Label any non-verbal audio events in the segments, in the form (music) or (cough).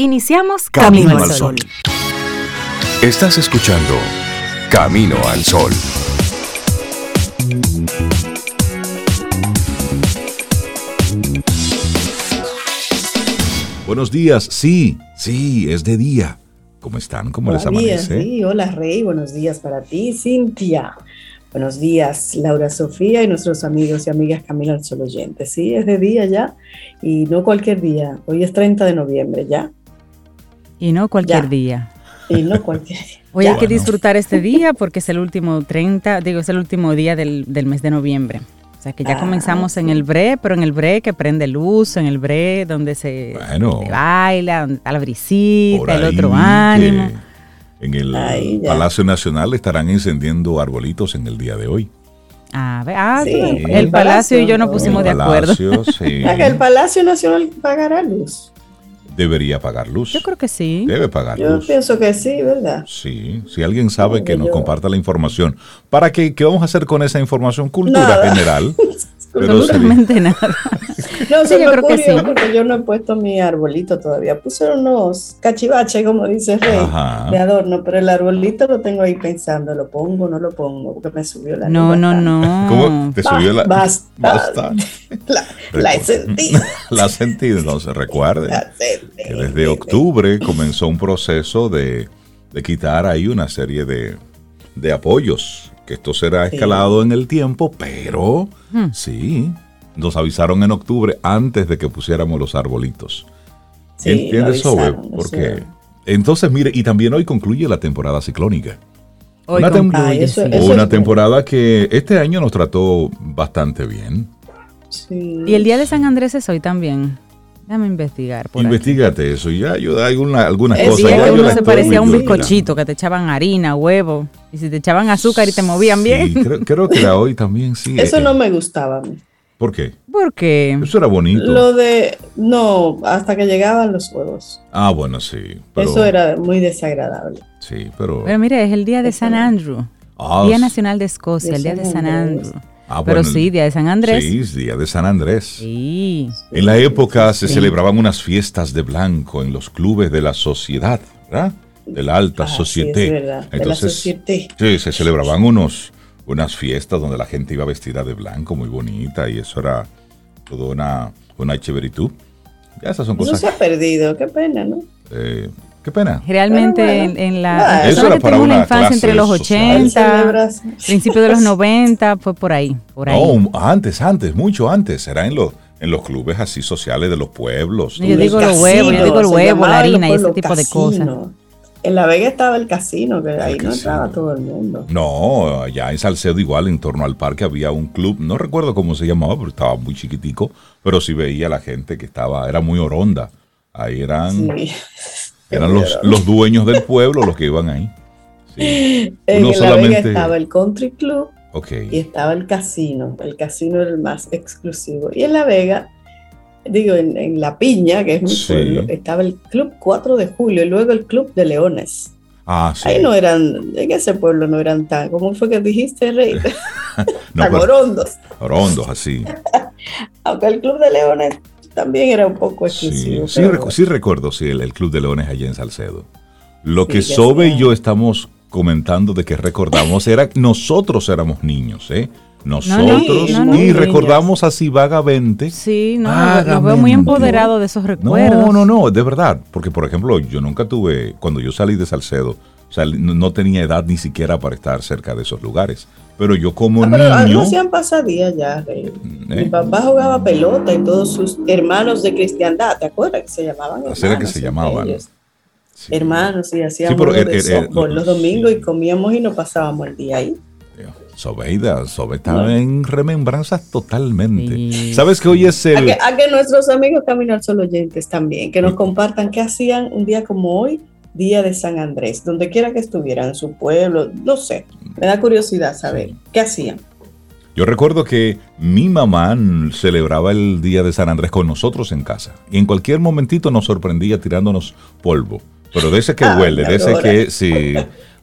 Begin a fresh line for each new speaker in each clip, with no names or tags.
Iniciamos Camino, al Sol.
Estás escuchando Camino al Sol. Buenos días, sí, sí, es de día. ¿Cómo están? ¿Cómo les amanece?
sí, hola Rey, buenos días para ti, Cintia. Buenos días, Laura Sofía y nuestros amigos y amigas Camino al Sol oyentes. Sí, es de día ya y no cualquier día. Hoy es 30 de noviembre ya.
Y no cualquier día.
Y no cualquier día.
Hoy hay que disfrutar este día porque es el último 30, digo, es el último día del, mes de noviembre. O sea que ya ah, comenzamos en el bre, pero en el bre que prende luz, en el bre donde se, baila, donde está la brisita, el otro ánimo.
En el Palacio Nacional estarán encendiendo arbolitos en el día de hoy.
Ah, ah el, Palacio y yo nos pusimos de acuerdo.
Sí. (laughs) el Palacio Nacional pagará luz
debería pagar luz.
Yo creo que sí.
Debe pagar
luz. Yo pienso que sí, ¿verdad?
Sí, si alguien sabe que nos comparta la información. ¿Para qué, qué vamos a hacer con esa información? Cultura general. (laughs)
Absolutamente nada.
No, sí, yo creo que sí. Porque yo no he puesto mi arbolito todavía. Puse unos cachivaches, como dice Rey, de adorno, pero el arbolito lo tengo ahí pensando, ¿lo pongo no lo pongo? Porque me subió la
No, no, no. (laughs)
¿Cómo te subió la
Basta. basta. (laughs) La, la, he sentido. (laughs)
la he sentido, entonces recuerde que desde octubre comenzó un proceso de, de quitar ahí una serie de, de apoyos que esto será escalado en el tiempo, pero hmm. sí, nos avisaron en octubre antes de que pusiéramos los arbolitos. ¿Entiendes, Sobe? Porque entonces, mire, y también hoy concluye la temporada ciclónica. una, una temporada que este año nos trató bastante bien.
Y el día de San Andrés es hoy también. Déjame investigar.
Por Investígate eso. Ya ayuda alguna, algunas
cosas. Día que uno se parecía a un bizcochito, que te echaban harina, huevo. Y si te echaban azúcar y te movían bien.
creo, que era hoy también, sí.
Eso no me gustaba a mí.
¿Por qué?
Porque.
Eso era bonito.
Lo de. No, hasta que llegaban los huevos.
Ah, bueno, sí.
Eso era muy desagradable.
Sí, pero.
Pero mire, es el día de San Andrew. Ah, día Nacional de Escocia, el día de San Andrew. Ah, Pero sí, Día de San Andrés.
Sí, Día de San Andrés. Sí. En la época se celebraban unas fiestas de blanco en los clubes de la sociedad, ¿verdad? De la alta ah, sociedad. Sí, Entonces, sí, se celebraban unos, unas fiestas donde la gente iba vestida de blanco, muy bonita, y eso era toda una, una chéveritud.
Ya esas son cosas. Eso se ha perdido, qué pena, ¿no?
Eh, Qué pena.
Realmente en, la eso era para una infancia entre los 80, principios de los (laughs) 90, fue por ahí, por ahí.
No, antes, antes, mucho antes, era en los en los clubes así sociales de los pueblos.
Yo digo los huevos, yo digo el huevo, la harina y ese tipo de cosas.
En La Vega estaba el casino, que ahí no entraba todo el mundo.
No, allá en Salcedo igual, en torno al parque había un club, no recuerdo cómo se llamaba, pero estaba muy chiquitico, pero sí veía la gente que estaba, era muy oronda. Ahí eran sí. Eran los, los dueños del pueblo los que iban ahí.
En La Vega estaba el country club y estaba el casino. El casino era el más exclusivo. Y en La Vega, digo, en, La Piña, que es mi pueblo, estaba el club 4 de julio y luego el club de leones.
Ah, sí.
Ahí no eran, en ese pueblo no eran tan, ¿cómo fue que dijiste, Rey? (laughs) no, tan orondos.
Orondos, así. (laughs)
Aunque el club de leones también era un poco exclusivo.
Sí, sí, recuerdo, sí, el, Club de Leones allá en Salcedo. Lo que Sobe y yo estamos comentando de que recordamos era nosotros éramos niños, ¿eh? Nosotros, y recordamos así vagamente.
Sí, no, nos veo muy empoderado de esos recuerdos.
No, no, no, de verdad. Porque, por ejemplo, yo nunca tuve, cuando yo salí de Salcedo, o sea, no, tenía edad ni siquiera para estar cerca de esos lugares. Pero yo como ah, pero niño...
hacían pasadías ya, ¿eh? Mi papá jugaba pelota y todos sus hermanos de cristiandad, ¿te acuerdas que se llamaban?
Así era que se llamaban.
Hermanos, y hacíamos los domingos y comíamos y nos pasábamos el día ahí.
Sobeida, Sobe está en remembranzas totalmente. ¿Sabes que hoy es el...
A que, nuestros amigos Camino Solo oyentes también, que nos compartan qué hacían un día como hoy Día de San Andrés, donde quiera que estuvieran, en su pueblo, no sé, me da curiosidad saber qué hacían.
Yo recuerdo que mi mamá celebraba el Día de San Andrés con nosotros en casa y en cualquier momentito nos sorprendía tirándonos polvo, pero de ese que (laughs) ah, huele, de ese que sí,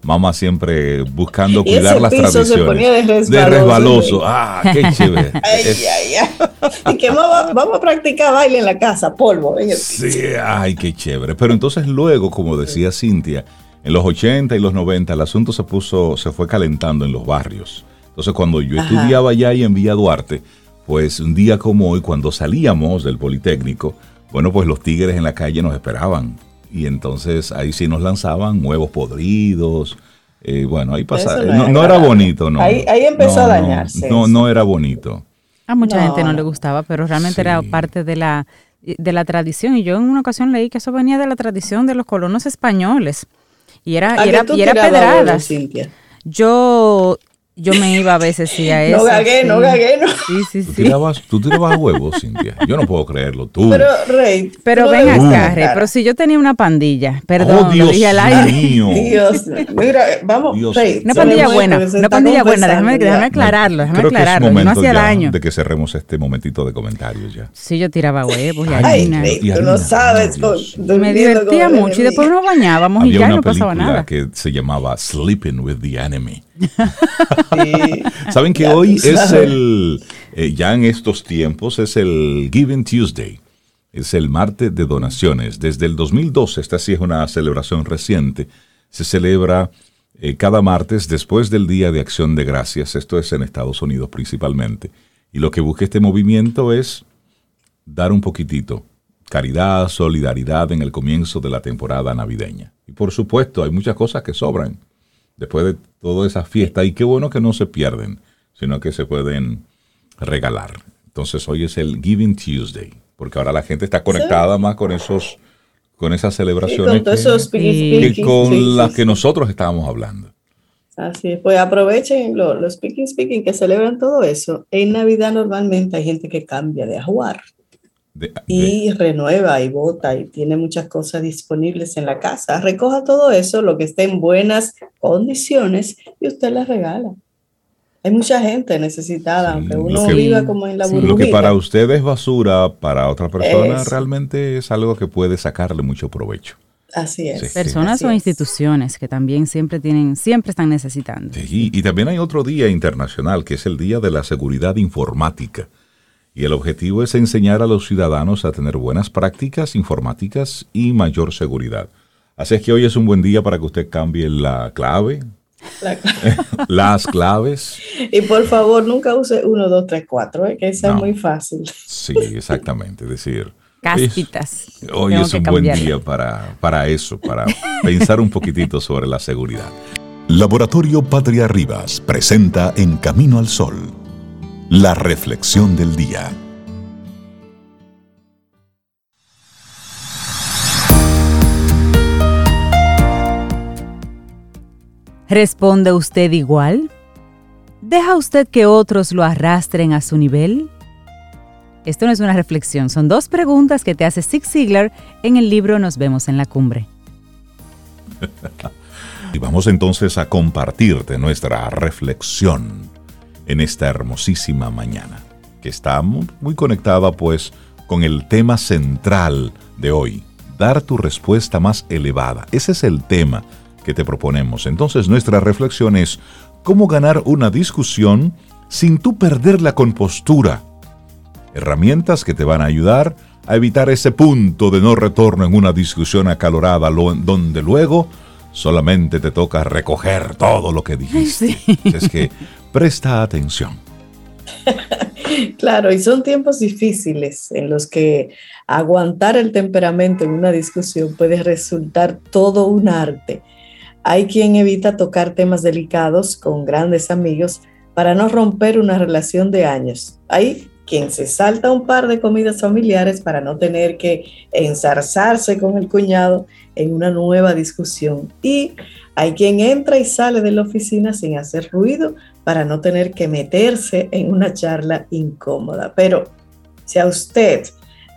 mamá siempre buscando cuidar las tradiciones. Se ponía de resbaloso. De resbaloso. Ah, qué (laughs) chévere. ay,
ay, ay. Y que vamos, vamos, a practicar baile en la casa, polvo.
sí, ay, qué chévere. Pero entonces luego, como decía Cintia, en los 80 y los 90 el asunto se puso, se fue calentando en los barrios. Entonces cuando yo estudiaba allá y en Villa Duarte, pues un día como hoy, cuando salíamos del Politécnico, bueno, pues los tigres en la calle nos esperaban y entonces ahí sí nos lanzaban huevos podridos. Eh, bueno, ahí pasaba. No, era bonito, ¿no?
Ahí, empezó a dañarse.
No, no, era bonito.
A mucha gente no le gustaba, pero realmente era parte de la, de la tradición. Y yo en una ocasión leí que eso venía de la tradición de los colonos españoles. Y era, y era, y era pedradas. Yo yo me iba a veces sí a (laughs) eso.
No gagué, no gagué, no.
Sí, sí, sí.
¿Tú tirabas, huevos, Cintia? Yo no puedo creerlo, tú.
Pero, Rey.
Pero ven acá, Rey, pero si yo tenía una pandilla, perdón,
oh, Dios dije al aire.
Mío. (laughs) Dios, mira, vamos,
Dios. Rey. Una pandilla buena, una pandilla buena, déjame, déjame aclararlo, déjame Creo aclararlo.
Que es
no hacía daño.
De que cerremos este momentito de comentarios ya.
Sí, yo tiraba huevos y
harina. Ay, Rey, tú no sabes.
me divertía mucho y después nos bañábamos y ya no pasaba nada.
que se llamaba Sleeping with the Enemy. (laughs) Saben que hoy es el, eh, ya en estos tiempos, es el Giving Tuesday. Es el martes de donaciones. Desde el 2012, esta sí es una celebración reciente, se celebra eh, cada martes después del Día de Acción de Gracias. Esto es en Estados Unidos principalmente. Y lo que busca este movimiento es dar un poquitito, caridad, solidaridad en el comienzo de la temporada navideña. Y por supuesto, hay muchas cosas que sobran después de toda esa fiesta. Y qué bueno que no se pierden, sino que se pueden regalar. Entonces hoy es el Giving Tuesday, porque ahora la gente está conectada más con esos con esas celebraciones que, con las que nosotros estábamos hablando.
Así es, pues aprovechen los speaking speaking que celebran todo eso. En Navidad normalmente hay gente que cambia de ajuar y renueva y vota y tiene muchas cosas disponibles en la casa. Recoja todo eso, lo que esté en buenas condiciones y usted las regala. Hay mucha gente necesitada, aunque uno viva como en la burbujita.
Lo que para usted es basura, para otra persona realmente es algo que puede sacarle mucho provecho.
Así es.
Personas o instituciones que también siempre tienen, siempre están necesitando.
y también hay otro día internacional que es el Día de la Seguridad Informática y el objetivo es enseñar a los ciudadanos a tener buenas prácticas informáticas y mayor seguridad. Así es que hoy es un buen día para que usted cambie la clave, (laughs) las claves.
Y por favor, nunca use 1, 2, 3, 4, que esa es muy fácil.
Sí, (laughs) exactamente. Es decir,
Casquitas.
hoy es un buen día para, para eso, para pensar un poquitito sobre la seguridad.
Laboratorio Patria Rivas presenta En Camino al Sol la reflexión del día.
¿Responde usted igual? ¿Deja usted que otros lo arrastren a su nivel? Esto no es una reflexión, son dos preguntas que te hace Zig Ziglar en el libro Nos vemos en la cumbre. (laughs)
y vamos entonces a compartirte nuestra reflexión en esta hermosísima mañana, que está muy, conectada pues con el tema central de hoy, dar tu respuesta más elevada. Ese es el tema que te proponemos. Entonces nuestra reflexión es cómo ganar una discusión sin tú perder la compostura. Herramientas que te van a ayudar a evitar ese punto de no retorno en una discusión acalorada donde luego solamente te toca recoger todo lo que dijiste. Es que Presta atención. (laughs)
claro, y son tiempos difíciles en los que aguantar el temperamento en una discusión puede resultar todo un arte. Hay quien evita tocar temas delicados con grandes amigos para no romper una relación de años. Hay quien se salta un par de comidas familiares para no tener que ensarzarse con el cuñado en una nueva discusión. Y hay quien entra y sale de la oficina sin hacer ruido para no tener que meterse en una charla incómoda. Pero si a usted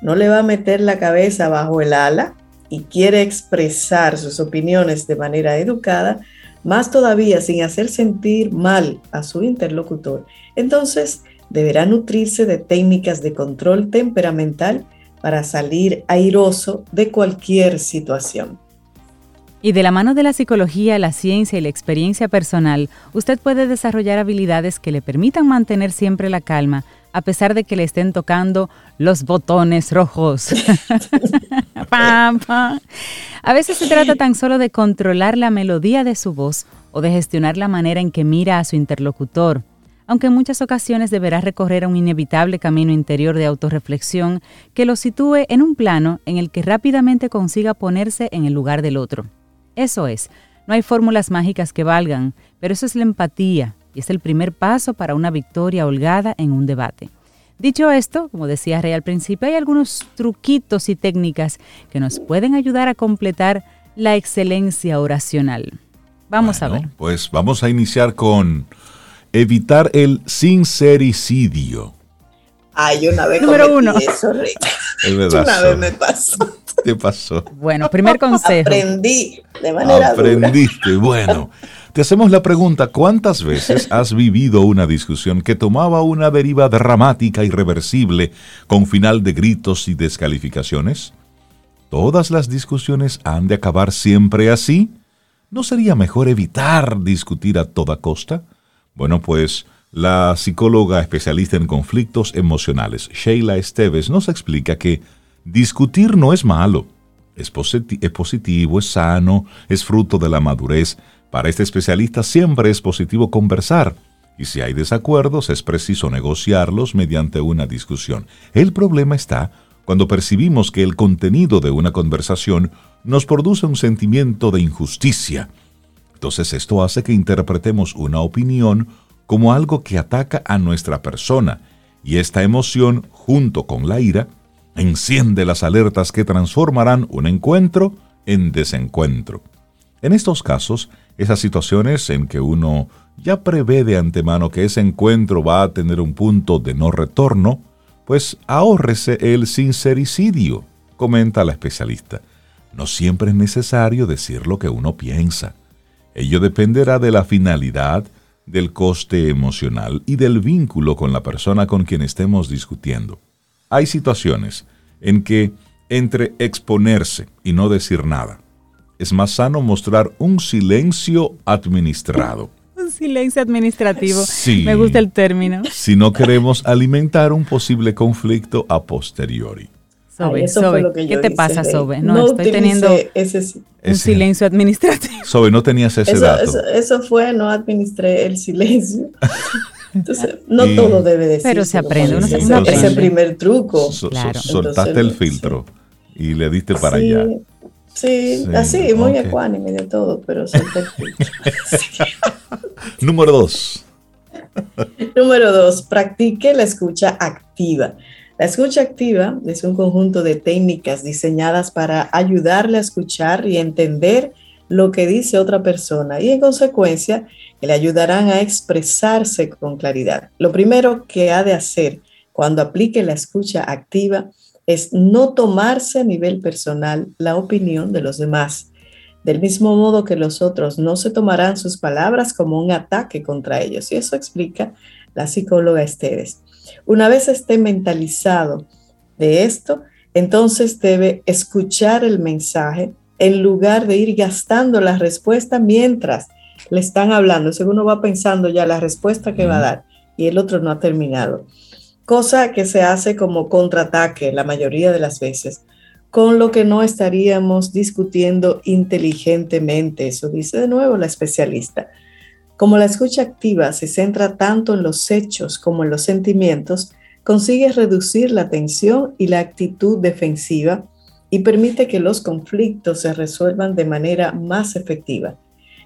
no le va a meter la cabeza bajo el ala y quiere expresar sus opiniones de manera educada, más todavía sin hacer sentir mal a su interlocutor, entonces deberá nutrirse de técnicas de control temperamental para salir airoso de cualquier situación.
Y de la mano de la psicología, la ciencia y la experiencia personal, usted puede desarrollar habilidades que le permitan mantener siempre la calma, a pesar de que le estén tocando los botones rojos. (laughs) A veces se trata tan solo de controlar la melodía de su voz o de gestionar la manera en que mira a su interlocutor, aunque en muchas ocasiones deberá recorrer un inevitable camino interior de autorreflexión que lo sitúe en un plano en el que rápidamente consiga ponerse en el lugar del otro. Eso es, no hay fórmulas mágicas que valgan, pero eso es la empatía y es el primer paso para una victoria holgada en un debate. Dicho esto, como decía Rey al principio, hay algunos truquitos y técnicas que nos pueden ayudar a completar la excelencia oracional. Vamos a ver.
Pues vamos a iniciar con evitar el sincericidio.
Ay, una vez
Número uno.
eso, Una vez me pasó.
¿Qué pasó?
Bueno, primer (laughs) consejo.
Aprendí de manera
Aprendiste, bueno. (laughs) Te hacemos la pregunta, ¿cuántas veces has vivido una discusión que tomaba una deriva dramática irreversible con final de gritos y descalificaciones? ¿Todas las discusiones han de acabar siempre así? ¿No sería mejor evitar discutir a toda costa? Bueno, pues la psicóloga especialista en conflictos emocionales, Sheila Esteves, nos explica que discutir no es malo, es, positivo, es sano, es fruto de la madurez. Para este especialista siempre es positivo conversar y si hay desacuerdos es preciso negociarlos mediante una discusión. El problema está cuando percibimos que el contenido de una conversación nos produce un sentimiento de injusticia entonces esto hace que interpretemos una opinión como algo que ataca a nuestra persona, y esta emoción, junto con la ira, enciende las alertas que transformarán un encuentro en desencuentro. En estos casos, esas situaciones en que uno ya prevé de antemano que ese encuentro va a tener un punto de no retorno, pues ahórrese el sincericidio, comenta la especialista. No siempre es necesario decir lo que uno piensa. Ello dependerá de la finalidad, del coste emocional y del vínculo con la persona con quien estemos discutiendo. Hay situaciones en que, entre exponerse y no decir nada, es más sano mostrar un silencio administrado. (laughs)
Un silencio administrativo. Sí, Me gusta el término.
Si no queremos alimentar un posible conflicto a posteriori.
Sobe, ¿qué te pasa, Sobe? No, estoy teniendo un silencio administrativo.
Sobe, no tenías ese dato.
Eso, fue, no administré el silencio. (laughs) Entonces, no todo debe decir.
Pero se aprende, uno se
aprende. Es el primer truco.
claro. soltaste el filtro y le diste para allá.
Sí, así, muy ecuánime de todo, pero solté el filtro. (laughs) (laughs)
Número dos.
Número dos, practique la escucha activa. La escucha activa es un conjunto de técnicas diseñadas para ayudarle a escuchar y entender lo que dice otra persona y en consecuencia le ayudarán a expresarse con claridad. Lo primero que ha de hacer cuando aplique la escucha activa es no tomarse a nivel personal la opinión de los demás, del mismo modo que los otros no se tomarán sus palabras como un ataque contra ellos. Y eso explica la psicóloga Esteves. Una vez esté mentalizado de esto, entonces debe escuchar el mensaje en lugar de ir gastando la respuesta mientras le están hablando. Según uno va pensando ya la respuesta que va a dar y el otro no ha terminado. Cosa que se hace como contraataque la mayoría de las veces, con lo que no estaríamos discutiendo inteligentemente. Eso dice de nuevo la especialista. Como la escucha activa se centra tanto en los hechos como en los sentimientos, consigue reducir la tensión y la actitud defensiva y permite que los conflictos se resuelvan de manera más efectiva.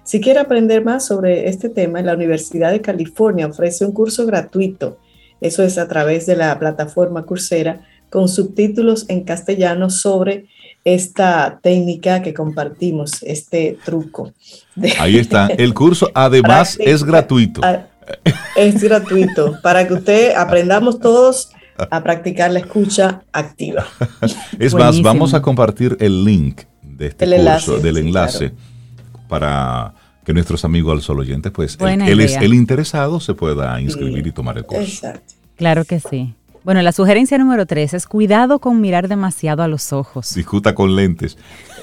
Si quiere aprender más sobre este tema, la Universidad de California ofrece un curso gratuito. Eso es a través de la plataforma Coursera con subtítulos en castellano sobre esta técnica que compartimos, este truco.
Ahí está. El curso (laughs) además es gratuito.
Es gratuito para que usted (laughs) aprendamos todos a practicar la escucha activa.
Es más, vamos a compartir el link de este curso, del enlace, para que nuestros amigos al sol oyentes, pues el, el, interesado se pueda inscribir y tomar el curso.
Claro que sí. Bueno, la sugerencia número tres es cuidado con mirar demasiado a los ojos.
Discuta con lentes,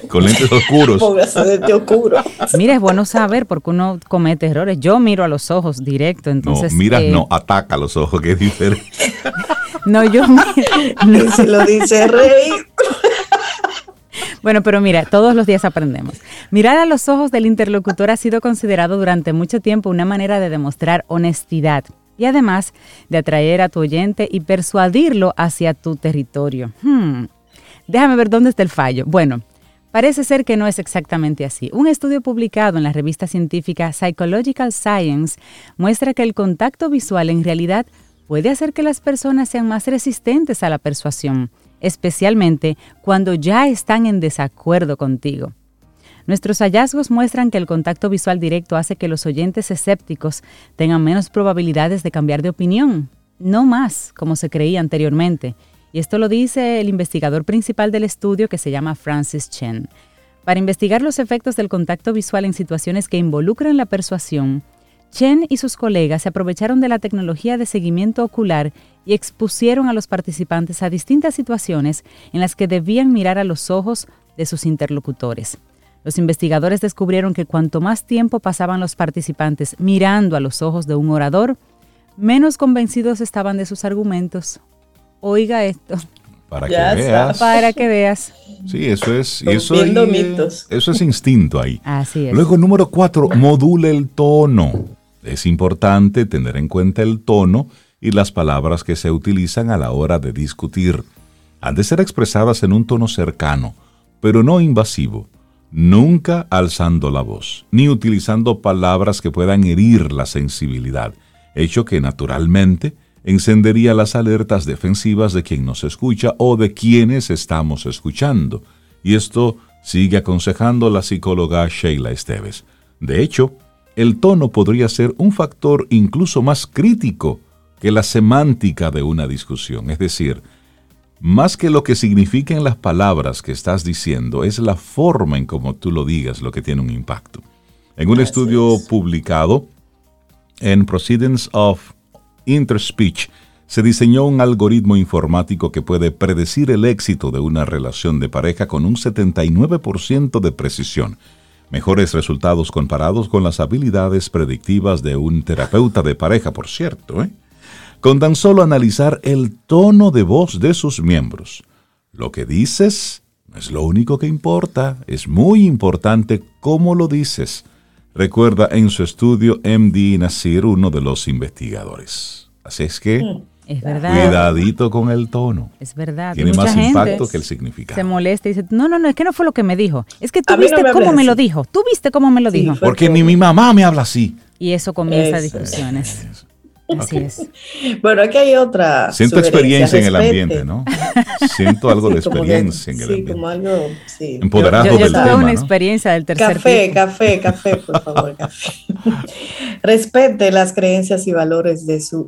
con lentes oscuros. (laughs)
Póngase oscuro. (laughs)
Mira, es bueno saber porque uno comete errores. Yo miro a los ojos directo, entonces...
No, miras eh, no, ataca a los ojos, que es diferente. (laughs)
no, yo... (laughs)
no. Se lo dice Rey.
Bueno, pero mira, todos los días aprendemos. Mirar a los ojos del interlocutor ha sido considerado durante mucho tiempo una manera de demostrar honestidad, y además de atraer a tu oyente y persuadirlo hacia tu territorio. Hmm. Déjame ver dónde está el fallo. Bueno, parece ser que no es exactamente así. Un estudio publicado en la revista científica Psychological Science muestra que el contacto visual en realidad puede hacer que las personas sean más resistentes a la persuasión, especialmente cuando ya están en desacuerdo contigo. Nuestros hallazgos muestran que el contacto visual directo hace que los oyentes escépticos tengan menos probabilidades de cambiar de opinión, no más, como se creía anteriormente. Y esto lo dice el investigador principal del estudio que se llama Francis Chen. Para investigar los efectos del contacto visual en situaciones que involucran la persuasión, Chen y sus colegas se aprovecharon de la tecnología de seguimiento ocular y expusieron a los participantes a distintas situaciones en las que debían mirar a los ojos de sus interlocutores. Los investigadores descubrieron que cuanto más tiempo pasaban los participantes mirando a los ojos de un orador, menos convencidos estaban de sus argumentos. Oiga esto.
Para que veas.
Para que veas.
Sí, eso es. Eso, eso es instinto ahí.
Así es.
Luego, número cuatro, module el tono. Es importante tener en cuenta el tono y las palabras que se utilizan a la hora de discutir. Han de ser expresadas en un tono cercano, pero no invasivo nunca alzando la voz, ni utilizando palabras que puedan herir la sensibilidad, hecho que naturalmente encendería las alertas defensivas de quien nos escucha o de quienes estamos escuchando. Y esto sigue aconsejando la psicóloga Sheila Esteves. De hecho, el tono podría ser un factor incluso más crítico que la semántica de una discusión, es decir, más que lo que significan las palabras que estás diciendo, es la forma en cómo tú lo digas lo que tiene un impacto. En un estudio publicado en Proceedings of Interspeech, se diseñó un algoritmo informático que puede predecir el éxito de una relación de pareja con un 79% de precisión. Mejores resultados comparados con las habilidades predictivas de un terapeuta de pareja, por cierto. ¿eh? con tan solo analizar el tono de voz de sus miembros. Lo que dices no es lo único que importa, es muy importante cómo lo dices, recuerda en su estudio MD Nasir, uno de los investigadores. Así es que...
Es verdad.
Cuidadito con el tono.
Es verdad.
Tiene más impacto que el significado.
Se molesta y dice, no, no, no, es que no fue lo que me dijo. Es que tú viste cómo me lo dijo. Tú viste cómo me lo dijo.
Porque ni mi mamá me habla así.
Y eso comienza discusiones. Así es. (laughs)
bueno, aquí hay otra.
Siento experiencia en el ambiente, ¿no? Siento algo de (laughs) experiencia en el
ambiente. Sí, como algo, sí.
Empoderado
yo, yo,
del tema,
una experiencia del tercer
Café, café, café, por favor, café. (laughs) Respete las creencias y valores de su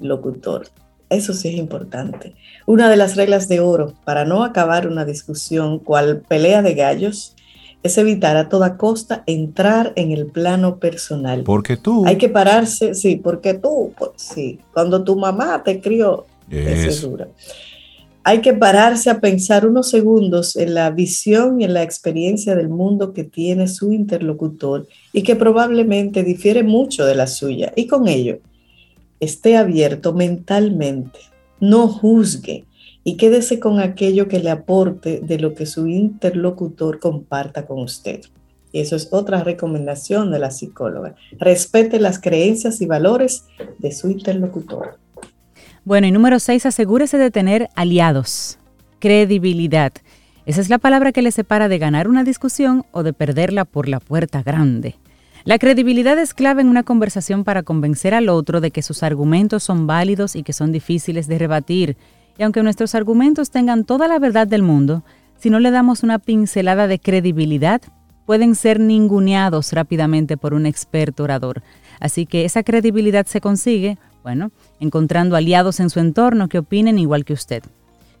interlocutor. Eso sí es importante. Una de las reglas de oro para no acabar una discusión cual pelea de gallos es evitar a toda costa entrar en el plano personal.
Porque tú.
Hay que pararse, sí, porque tú, pues, sí, cuando tu mamá te crió, es dura. Hay que pararse a pensar unos segundos en la visión y en la experiencia del mundo que tiene su interlocutor y que probablemente difiere mucho de la suya. Y con ello, esté abierto mentalmente, no juzgue, y quédese con aquello que le aporte de lo que su interlocutor comparta con usted. Y eso es otra recomendación de la psicóloga. Respete las creencias y valores de su interlocutor.
Bueno, y número seis, asegúrese de tener aliados, credibilidad. Esa es la palabra que le separa de ganar una discusión o de perderla por la puerta grande. La credibilidad es clave en una conversación para convencer al otro de que sus argumentos son válidos y que son difíciles de rebatir y aunque nuestros argumentos tengan toda la verdad del mundo, si no le damos una pincelada de credibilidad, pueden ser ninguneados rápidamente por un experto orador. Así que esa credibilidad se consigue, bueno, encontrando aliados en su entorno que opinen igual que usted.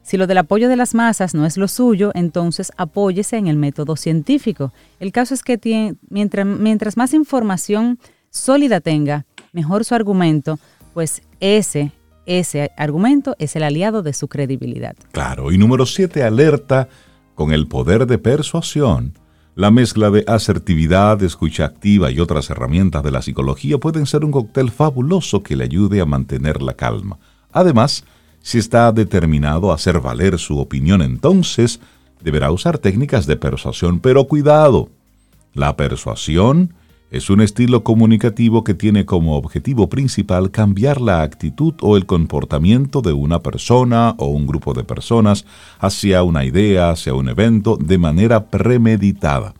Si lo del apoyo de las masas no es lo suyo, entonces apóyese en el método científico. El caso es que mientras, mientras más información sólida tenga, mejor su argumento, pues ese ese argumento es el aliado de su credibilidad.
Claro, y número siete, alerta con el poder de persuasión. La mezcla de asertividad, escucha activa y otras herramientas de la psicología pueden ser un cóctel fabuloso que le ayude a mantener la calma. Además, si está determinado a hacer valer su opinión, entonces deberá usar técnicas de persuasión, pero cuidado. La persuasión es un estilo comunicativo que tiene como objetivo principal cambiar la actitud o el comportamiento de una persona o un grupo de personas hacia una idea, hacia un evento, de manera premeditada.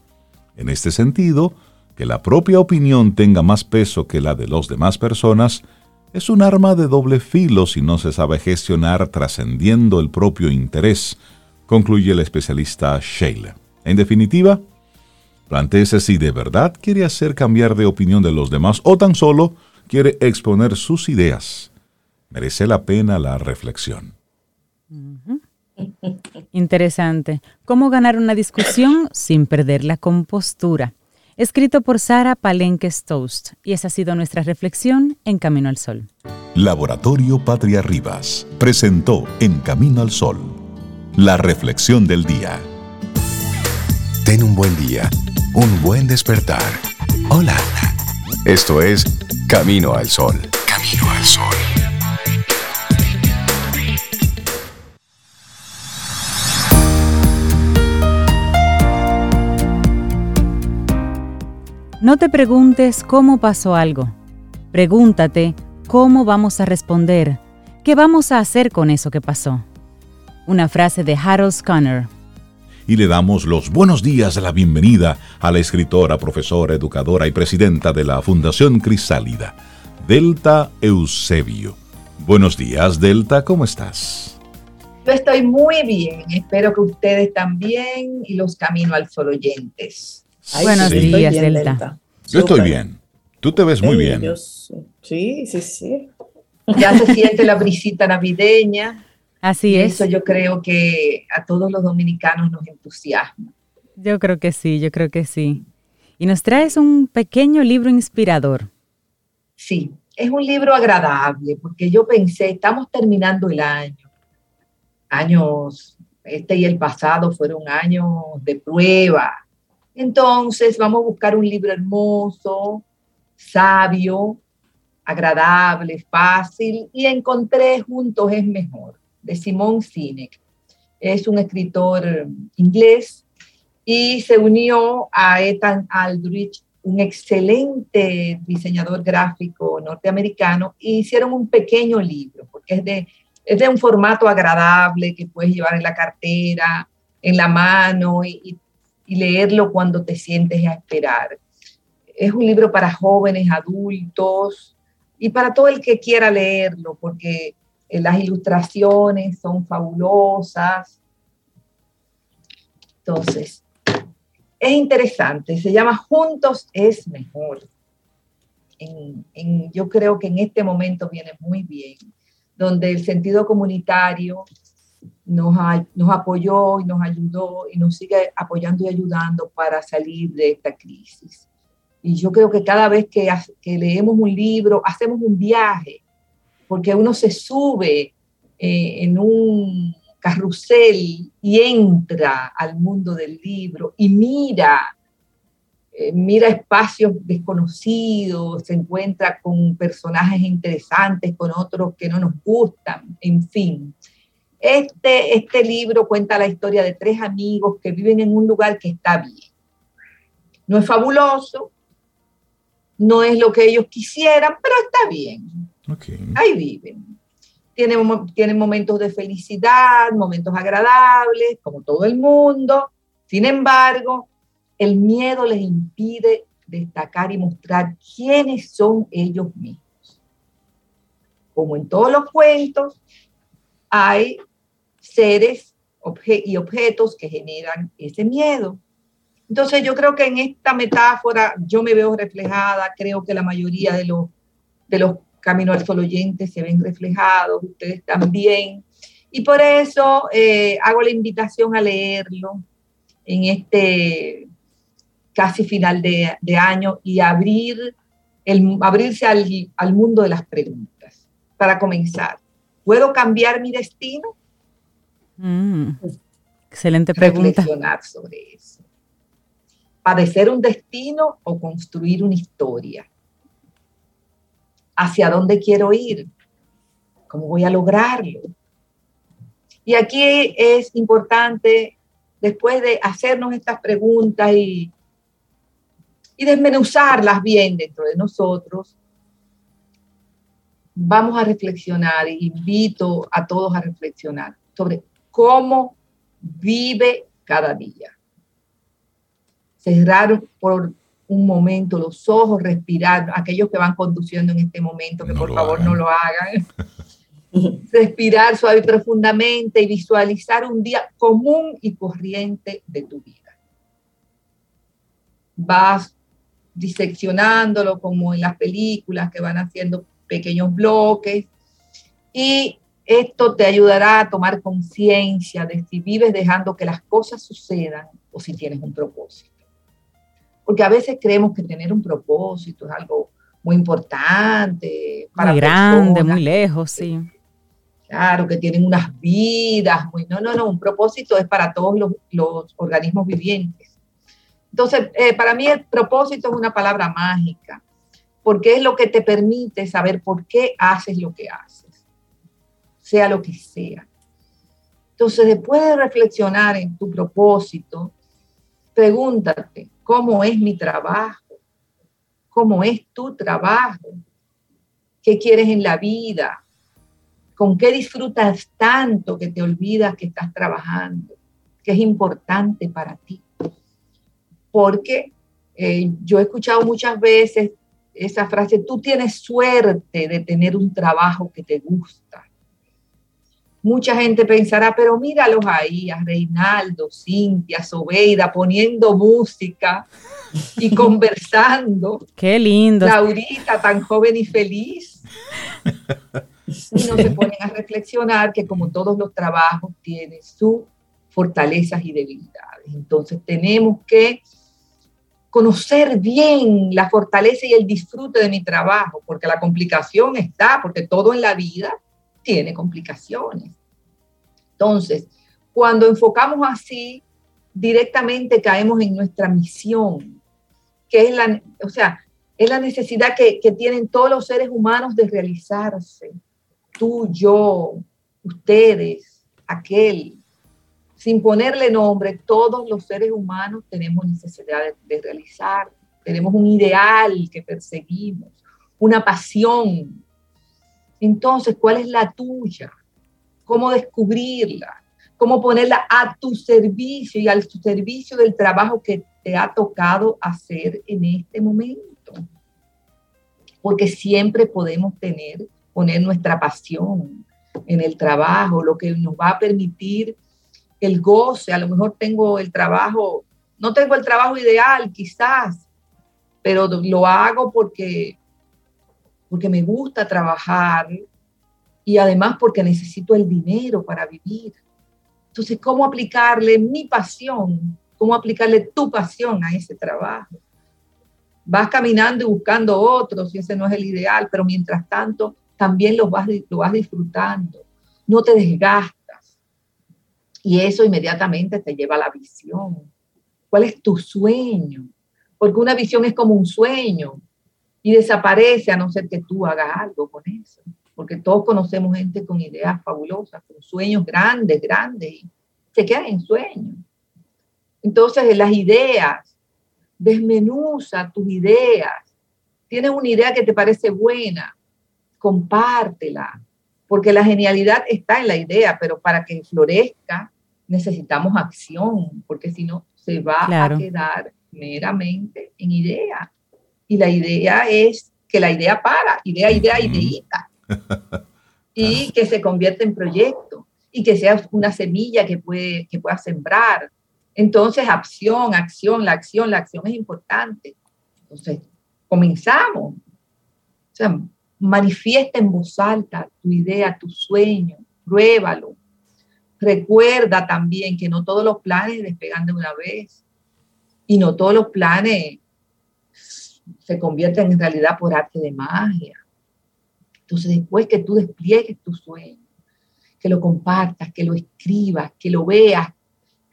En este sentido, que la propia opinión tenga más peso que la de las demás personas es un arma de doble filo si no se sabe gestionar trascendiendo el propio interés, concluye el especialista Sheila. En definitiva, Plantéese si de verdad quiere hacer cambiar de opinión de los demás o tan solo quiere exponer sus ideas. Merece la pena la reflexión.
Interesante. ¿Cómo ganar una discusión sin perder la compostura? Escrito por Sara Palenques Toast. Y esa ha sido nuestra reflexión en Camino al Sol.
Laboratorio Patria Rivas presentó En Camino al Sol la reflexión del día. Ten un buen día un buen despertar. Hola. Esto es Camino al Sol. Camino al Sol.
No te preguntes cómo pasó algo. Pregúntate cómo vamos a responder. ¿Qué vamos a hacer con eso que pasó? Una frase de Harold Scanner
y le damos los buenos días de la bienvenida a la escritora, profesora, educadora y presidenta de la Fundación Crisálida, Delta Eusebio. Buenos días, Delta, ¿cómo estás?
Yo estoy muy bien, espero que ustedes también y los Camino al Sol oyentes.
Buenos días, Delta.
Yo estoy bien. Tú te ves muy bien.
sí, sí, sí.
Ya se siente la brisita navideña.
Así es.
Eso yo creo que a todos los dominicanos nos entusiasma.
Yo creo que sí, yo creo que sí. Y nos traes un pequeño libro inspirador.
Sí, es un libro agradable porque yo pensé, estamos terminando el año. Años, este y el pasado fueron años de prueba. Entonces vamos a buscar un libro hermoso, sabio, agradable, fácil y encontré Juntos es mejor de Simon Sinek. Es un escritor inglés y se unió a Ethan Aldrich, un excelente diseñador gráfico norteamericano, e hicieron un pequeño libro, porque es de, es de un formato agradable que puedes llevar en la cartera, en la mano y, y leerlo cuando te sientes a esperar. Es un libro para jóvenes, adultos y para todo el que quiera leerlo, porque eh, las ilustraciones son fabulosas. Entonces, es interesante, se llama Juntos es mejor. yo creo que en este momento viene muy bien, donde el sentido comunitario nos, nos apoyó y nos ayudó y nos sigue apoyando y ayudando para salir de esta crisis. Y yo creo que cada vez que, leemos un libro, hacemos un viaje porque uno se sube eh, en un carrusel y entra al mundo del libro y mira, eh, mira espacios desconocidos, se encuentra con personajes interesantes, con otros que no nos gustan, en fin. Este, este libro cuenta la historia de tres amigos que viven en un lugar que está bien. No es fabuloso, no es lo que ellos quisieran, pero está bien. Ahí viven. Tienen, tienen momentos de felicidad, momentos agradables, como todo el mundo. Sin embargo, el miedo les impide destacar y mostrar quiénes son ellos mismos. Como en todos los cuentos, hay seres y objetos que generan ese miedo. Entonces yo creo que en esta metáfora yo me veo reflejada, creo que la mayoría de los, de los Camino al Sol oyentes se ven reflejados, ustedes también. Y por eso eh, hago la invitación a leerlo en este casi final de, año y abrir abrirse al, al mundo de las preguntas. Para comenzar, ¿Puedo cambiar mi destino?
Mm, excelente pregunta.
Reflexionar sobre eso. ¿Padecer un destino o construir una historia? ¿Hacia dónde quiero ir? ¿Cómo voy a lograrlo? Y aquí es importante, después de hacernos estas preguntas y, y desmenuzarlas bien dentro de nosotros, vamos a reflexionar, invito a todos a reflexionar sobre cómo vive cada día. Cerrar por un momento los ojos, respirar, aquellos que van conduciendo en este momento, que por favor no lo hagan. (laughs) respirar suave y profundamente y visualizar un día común y corriente de tu vida. Vas diseccionándolo como en las películas que van haciendo pequeños bloques y esto te ayudará a tomar conciencia de si vives dejando que las cosas sucedan o si tienes un propósito. Porque a veces creemos que tener un propósito es algo muy importante.
Para muy grande, muy lejos, sí.
Claro, que tienen unas vidas muy... No, no, no, un propósito es para todos los, organismos vivientes. Entonces, eh, para mí el propósito es una palabra mágica porque es lo que te permite saber por qué haces lo que haces, sea lo que sea. Entonces, después de reflexionar en tu propósito, pregúntate, ¿cómo es mi trabajo? ¿Cómo es tu trabajo? ¿Qué quieres en la vida? ¿Con qué disfrutas tanto que te olvidas que estás trabajando? ¿Qué es importante para ti? Porque eh, yo he escuchado muchas veces esa frase, tú tienes suerte de tener un trabajo que te gusta. Mucha gente pensará, pero míralos ahí, a Reinaldo, Cintia, Sobeida, poniendo música y (laughs) conversando.
Qué lindo.
Laurita, tan joven y feliz. (laughs) Y no se ponen a reflexionar que como todos los trabajos tienen sus fortalezas y debilidades. Entonces tenemos que conocer bien la fortaleza y el disfrute de mi trabajo, porque la complicación está, porque todo en la vida tiene complicaciones. Entonces, cuando enfocamos así, directamente caemos en nuestra misión, que es la, o sea, es la necesidad que, que tienen todos los seres humanos de realizarse. Tú, yo, ustedes, aquel, sin ponerle nombre, todos los seres humanos tenemos necesidad de, realizar, tenemos un ideal que perseguimos, una pasión. Entonces, ¿cuál es la tuya? ¿Cómo descubrirla? ¿Cómo ponerla a tu servicio y al servicio del trabajo que te ha tocado hacer en este momento? Porque siempre podemos tener, poner nuestra pasión en el trabajo, lo que nos va a permitir el goce, a lo mejor tengo el trabajo, no tengo el trabajo ideal quizás, pero lo hago porque, porque me gusta trabajar y además porque necesito el dinero para vivir. Entonces, ¿cómo aplicarle mi pasión? ¿Cómo aplicarle tu pasión a ese trabajo? Vas caminando y buscando otros, y ese no es el ideal, pero mientras tanto también lo vas, lo vas disfrutando. No te desgastas y eso inmediatamente te lleva a la visión. ¿Cuál es tu sueño? Porque una visión es como un sueño y desaparece a no ser que tú hagas algo con eso. Porque todos conocemos gente con ideas fabulosas, con sueños grandes, grandes, y se quedan en sueños. Entonces, las ideas, desmenuza tus ideas. Tienes una idea que te parece buena, compártela, porque la genialidad está en la idea, pero para que florezca necesitamos acción, porque si no se va a quedar meramente en idea. Y la idea es que la idea para, idea, idea, ideita. (laughs) y que se convierta en proyecto y que sea una semilla que, puede, que pueda sembrar. Entonces, acción, acción, la acción, la acción es importante. Entonces, comenzamos. O sea, manifiesta en voz alta tu idea, tu sueño, pruébalo. Recuerda también que no todos los planes despegan de una vez y no todos los planes se convierten en realidad por arte de magia. Entonces, después que tú despliegues tu sueño, que lo compartas, que lo escribas, que lo veas,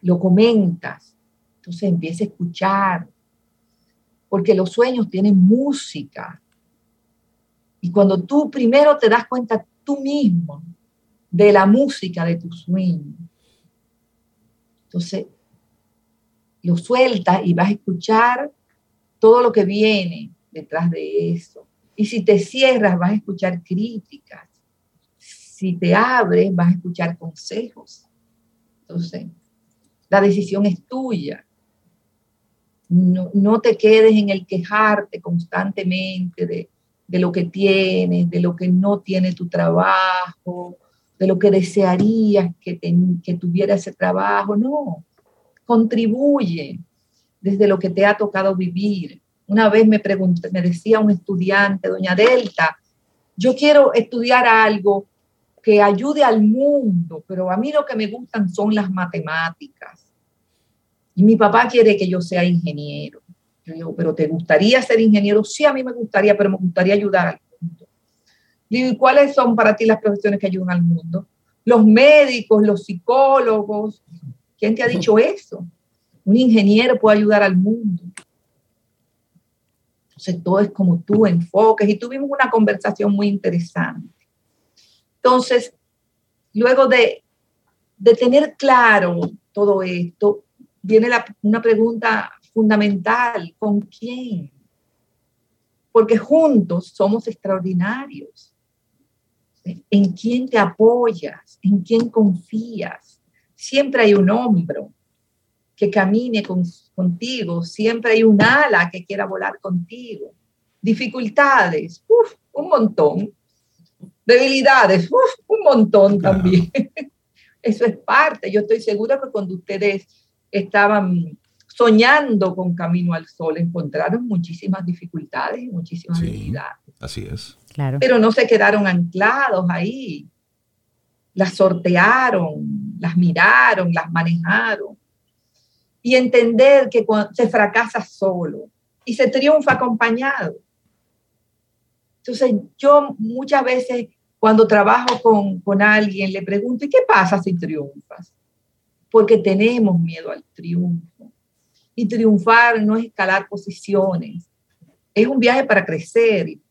lo comentas. Entonces empieza a escuchar, porque los sueños tienen música. Y cuando tú primero te das cuenta tú mismo de la música de tu sueño, entonces lo sueltas y vas a escuchar todo lo que viene detrás de eso. Y si te cierras, vas a escuchar críticas. Si te abres, vas a escuchar consejos. Entonces, la decisión es tuya. No, no te quedes en el quejarte constantemente de, de lo que tienes, de lo que no tiene tu trabajo, de lo que desearías que, que tuviera ese trabajo. No, contribuye desde lo que te ha tocado vivir. Una vez me, pregunté, me decía un estudiante, doña Delta, yo quiero estudiar algo que ayude al mundo, pero a mí lo que me gustan son las matemáticas. Y mi papá quiere que yo sea ingeniero. Yo digo, pero ¿te gustaría ser ingeniero? Sí, a mí me gustaría, pero me gustaría ayudar al mundo. Digo, ¿y cuáles son para ti las profesiones que ayudan al mundo? Los médicos, los psicólogos. ¿Quién te ha dicho eso? Un ingeniero puede ayudar al mundo. Entonces, todo es como tú enfoques. Y tuvimos una conversación muy interesante. Entonces, luego de, de tener claro todo esto, viene una pregunta fundamental, ¿con quién? Porque juntos somos extraordinarios. ¿En quién te apoyas? ¿En quién confías? Siempre hay un hombro que camine contigo, siempre hay un ala que quiera volar contigo. Dificultades, un montón. Debilidades, un montón también. (laughs) Eso es parte. Yo estoy segura que cuando ustedes estaban soñando con Camino al Sol, encontraron muchísimas dificultades y muchísimas debilidades.
Así es.
Claro. Pero no se quedaron anclados ahí. Las sortearon, las miraron, las manejaron. Y entender que se fracasa solo y se triunfa acompañado. Entonces, yo muchas veces cuando trabajo con, con alguien le pregunto, ¿y qué pasa si triunfas? porque tenemos miedo al triunfo. Y triunfar no es escalar posiciones, es un viaje para crecer y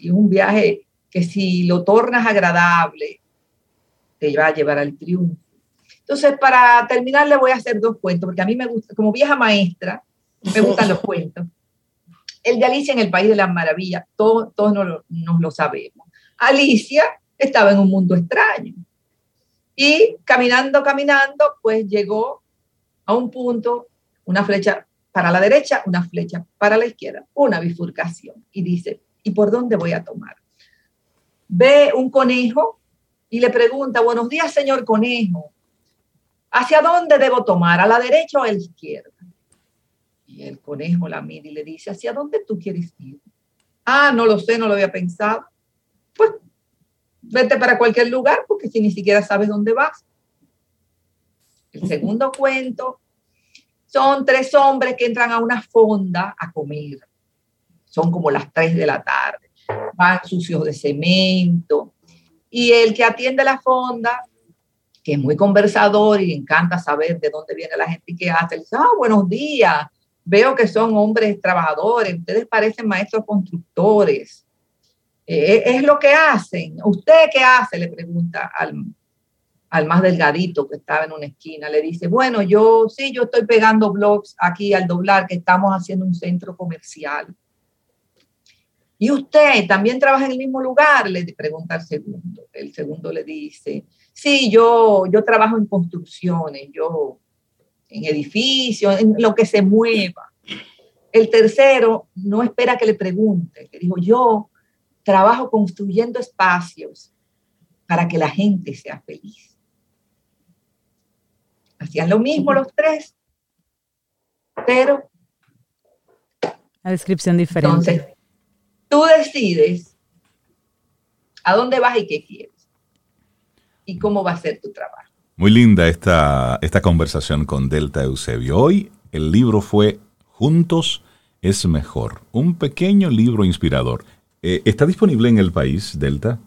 es un viaje que si lo tornas agradable, te va a llevar al triunfo. Entonces, para terminar, le voy a hacer dos cuentos, porque a mí me gusta, como vieja maestra, me (laughs) gustan los cuentos. El de Alicia en el País de las Maravillas, todos, todos nos, nos lo sabemos. Alicia estaba en un mundo extraño y caminando, caminando, pues llegó a un punto, una flecha para la derecha, una flecha para la izquierda, una bifurcación. Y dice, ¿y por dónde voy a tomar? Ve un conejo y le pregunta, buenos días, señor conejo, ¿hacia dónde debo tomar? ¿A la derecha o a la izquierda? Y el conejo la mira y le dice, ¿hacia dónde tú quieres ir? Ah, no lo sé, no lo había pensado. Pues vete para cualquier lugar porque si ni siquiera sabes dónde vas. El segundo cuento son tres hombres que entran a una fonda a comer. Son como las tres de la tarde. Van sucios de cemento. Y el que atiende la fonda, que es muy conversador y le encanta saber de dónde viene la gente y qué hace, le dice, ah, buenos días. Veo que son hombres trabajadores. Ustedes parecen maestros constructores eh, es lo que hacen. ¿Usted qué hace? Le pregunta al, al más delgadito que estaba en una esquina. Le dice, bueno, yo sí, yo estoy pegando blogs aquí al doblar que estamos haciendo un centro comercial. ¿Y usted también trabaja en el mismo lugar? Le pregunta al segundo. El segundo le dice, sí, yo, yo trabajo en construcciones, yo en edificios, en lo que se mueva. El tercero no espera que le pregunte, le dijo, yo trabajo construyendo espacios para que la gente sea feliz. Hacían lo mismo los tres, pero...
La descripción diferente.
Entonces, tú decides a dónde vas y qué quieres. Y cómo va a ser tu trabajo.
Muy linda esta, esta conversación con Delta Eusebio. Hoy el libro fue Juntos es mejor, un pequeño libro inspirador. Eh, ¿Está disponible en el país, Delta?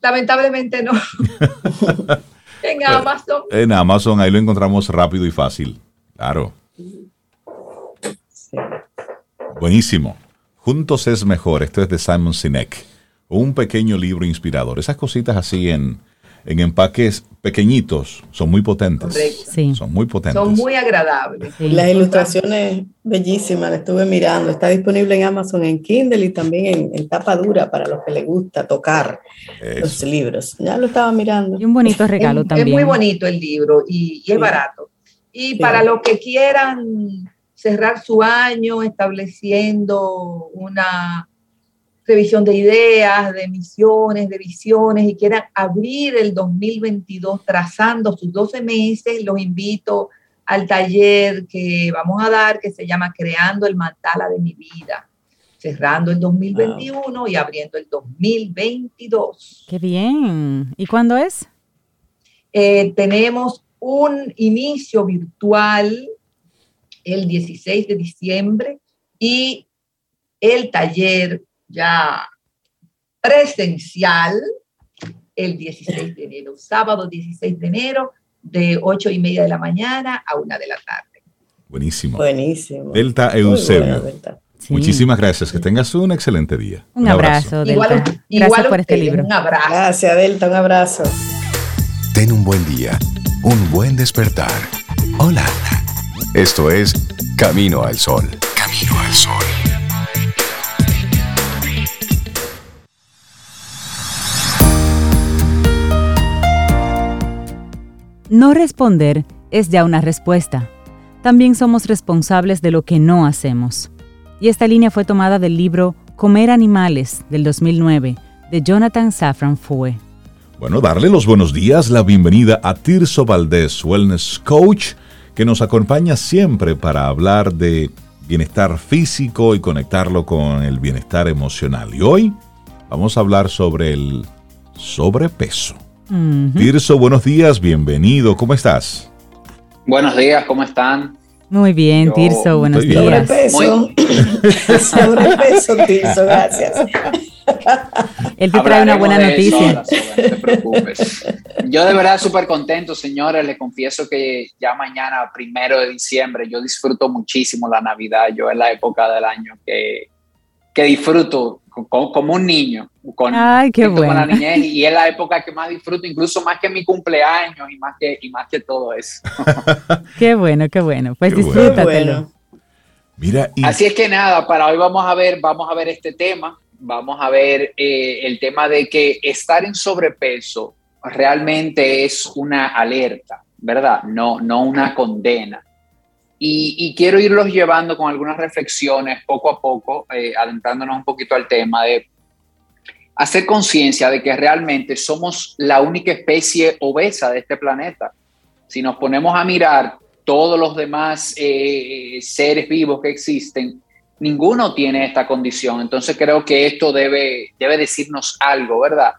Lamentablemente no. (laughs) en Amazon.
En Amazon, ahí lo encontramos rápido y fácil. Claro. Buenísimo. Juntos es mejor. Esto es de Simon Sinek. Un pequeño libro inspirador. Esas cositas así en, en empaques pequeñitos son muy potentes. Sí. Son muy potentes.
Son muy agradables.
Las ilustraciones bellísimas, las estuve mirando. Está disponible en Amazon en Kindle y también en, tapa dura para los que les gusta tocar los libros. Ya lo estaba mirando.
Y un bonito regalo también.
Es muy bonito el libro y, es barato. Y para los que quieran cerrar su año estableciendo una revisión de ideas, de misiones, de visiones y quieran abrir el 2022 trazando sus 12 meses, los invito al taller que vamos a dar que se llama Creando el Mandala de mi vida, cerrando el 2021 y abriendo el 2022.
Qué bien. ¿Y cuándo es?
Eh, tenemos un inicio virtual el 16 de diciembre y el taller ya presencial el 16 de enero, sábado 16 de enero, de 8 y media de la mañana a 1 de la tarde.
Buenísimo.
Buenísimo.
Delta Eusebio. Muchísimas gracias. Que tengas un excelente día.
Un, abrazo, Delta. gracias por este libro.
Un abrazo.
Gracias, Delta. Un abrazo.
Ten un buen día. Un buen despertar. Hola. Esto es Camino al Sol. Camino al Sol.
No responder es ya una respuesta. También somos responsables de lo que no hacemos. Y esta línea fue tomada del libro Comer Animales del 2009 de Jonathan Safran Foe.
Bueno, darle los buenos días, la bienvenida a Tirso Valdés, Wellness Coach, que nos acompaña siempre para hablar de bienestar físico y conectarlo con el bienestar emocional. Y hoy vamos a hablar sobre el sobrepeso. Tirso, buenos días, bienvenido, ¿cómo estás?
Buenos días, ¿cómo están?
Muy bien, Tirso, buenos días.
Sobrepeso. (laughs) (laughs) Sobrepeso, Tirso, gracias.
Él te trae una buena noticia.
no te preocupes. Yo de verdad súper contento, señores. Les confieso que ya mañana, primero de diciembre, yo disfruto muchísimo la Navidad. Yo es la época del año que, que disfruto como, un niño, con,
Ay, qué bueno.
la niñez, y es la época que más disfruto, incluso más que mi cumpleaños y más que, y más que todo eso. (laughs)
qué bueno, qué bueno, pues disfrútatelo.
Mira, Así es que nada, para hoy vamos a ver, vamos a ver este tema, vamos a ver eh, el tema de que estar en sobrepeso realmente es una alerta, ¿verdad? No, no una condena. Y, quiero irlos llevando con algunas reflexiones poco a poco, eh, adentrándonos un poquito al tema de hacer conciencia de que realmente somos la única especie obesa de este planeta. Si nos ponemos a mirar todos los demás eh, seres vivos que existen, ninguno tiene esta condición. Entonces creo que esto debe, debe decirnos algo, ¿verdad?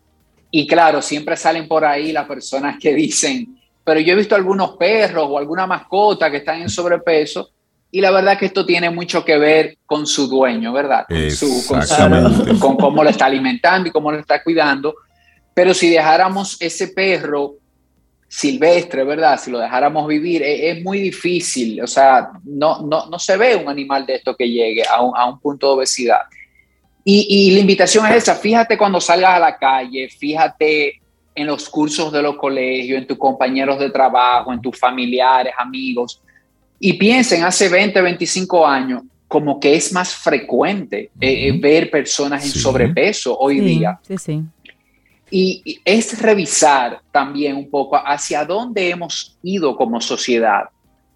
Y claro, siempre salen por ahí las personas que dicen, pero yo he visto algunos perros o alguna mascota que están en sobrepeso y la verdad que esto tiene mucho que ver con su dueño, ¿verdad? Con, su, con, cómo lo está alimentando y cómo lo está cuidando. Pero si dejáramos ese perro silvestre, ¿verdad? Si lo dejáramos vivir, e, es, muy difícil. O sea, no, no, no, se ve un animal de esto que llegue a un, a un punto de obesidad. Y, y, la invitación es esa, fíjate cuando salgas a la calle, fíjate en los cursos de los colegios, en tus compañeros de trabajo, en tus familiares, amigos, y piensen hace 20, 25 años como que es más frecuente eh, eh, ver personas en sobrepeso hoy día.
Sí, sí.
Y, es revisar también un poco hacia dónde hemos ido como sociedad,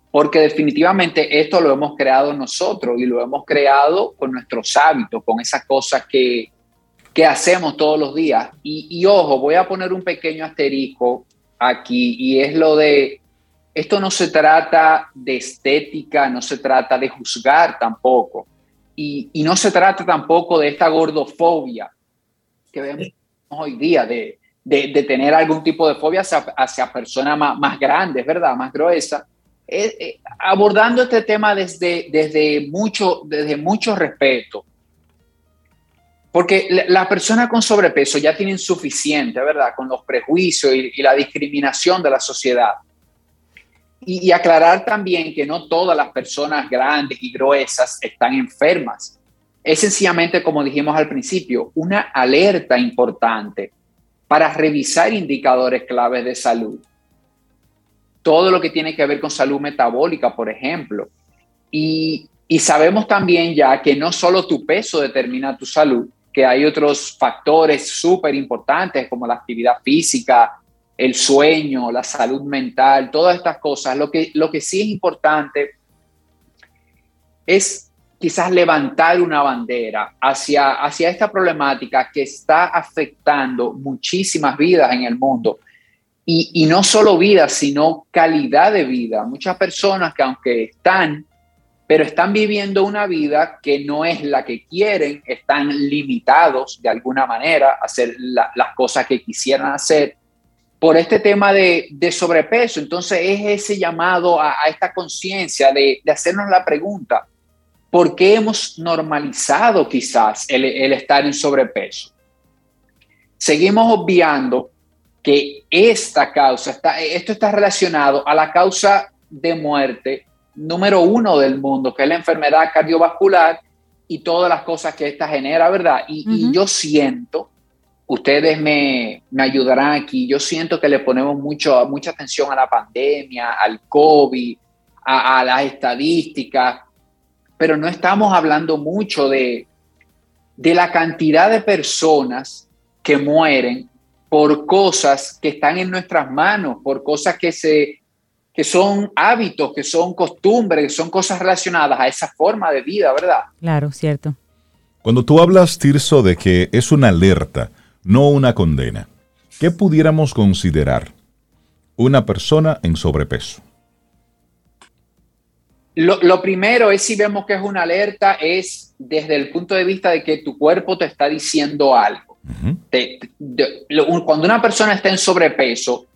porque definitivamente esto lo hemos creado nosotros y lo hemos creado con nuestros hábitos, con esas cosas que, que hacemos todos los días. Y, ojo, voy a poner un pequeño asterisco aquí y es lo de, esto no se trata de estética, no se trata de juzgar tampoco. Y, no se trata tampoco de esta gordofobia que vemos hoy día, de, de, tener algún tipo de fobia hacia, personas más, más, grandes, ¿verdad? Más gruesas. Eh, eh, abordando este tema desde, desde, mucho, desde mucho respeto Porque la persona con sobrepeso ya tienen suficiente, ¿verdad? Con los prejuicios y, la discriminación de la sociedad. Y, aclarar también que no todas las personas grandes y gruesas están enfermas. Es sencillamente, como dijimos al principio, una alerta importante para revisar indicadores claves de salud. Todo lo que tiene que ver con salud metabólica, por ejemplo. Y sabemos también ya que no solo tu peso determina tu salud, que hay otros factores súper importantes como la actividad física, el sueño, la salud mental, todas estas cosas. Lo que, lo que sí es importante es quizás levantar una bandera hacia, hacia esta problemática que está afectando muchísimas vidas en el mundo. Y, y no solo vida, sino calidad de vida. Muchas personas que aunque están pero están viviendo una vida que no es la que quieren, están limitados de alguna manera a hacer las cosas que quisieran hacer por este tema de, sobrepeso. Entonces es ese llamado a, esta conciencia de, hacernos la pregunta, ¿por qué hemos normalizado quizás el, el estar en sobrepeso? Seguimos obviando que esta causa, está, esto está relacionado a la causa de muerte número uno del mundo, que es la enfermedad cardiovascular y todas las cosas que esta genera, ¿verdad? Y, yo siento, ustedes me, ayudarán aquí, yo siento que le ponemos mucho, mucha atención a la pandemia, al COVID, a, las estadísticas, pero no estamos hablando mucho de, de la cantidad de personas que mueren por cosas que están en nuestras manos, por cosas que se que son hábitos, que son costumbres, que son cosas relacionadas a esa forma de vida, ¿verdad?
Claro, cierto.
Cuando tú hablas, Tirso, de que es una alerta, no una condena, ¿qué pudiéramos considerar una persona en sobrepeso?
Lo, primero es si vemos que es una alerta, es desde el punto de vista de que tu cuerpo te está diciendo algo. cuando una persona está en sobrepeso,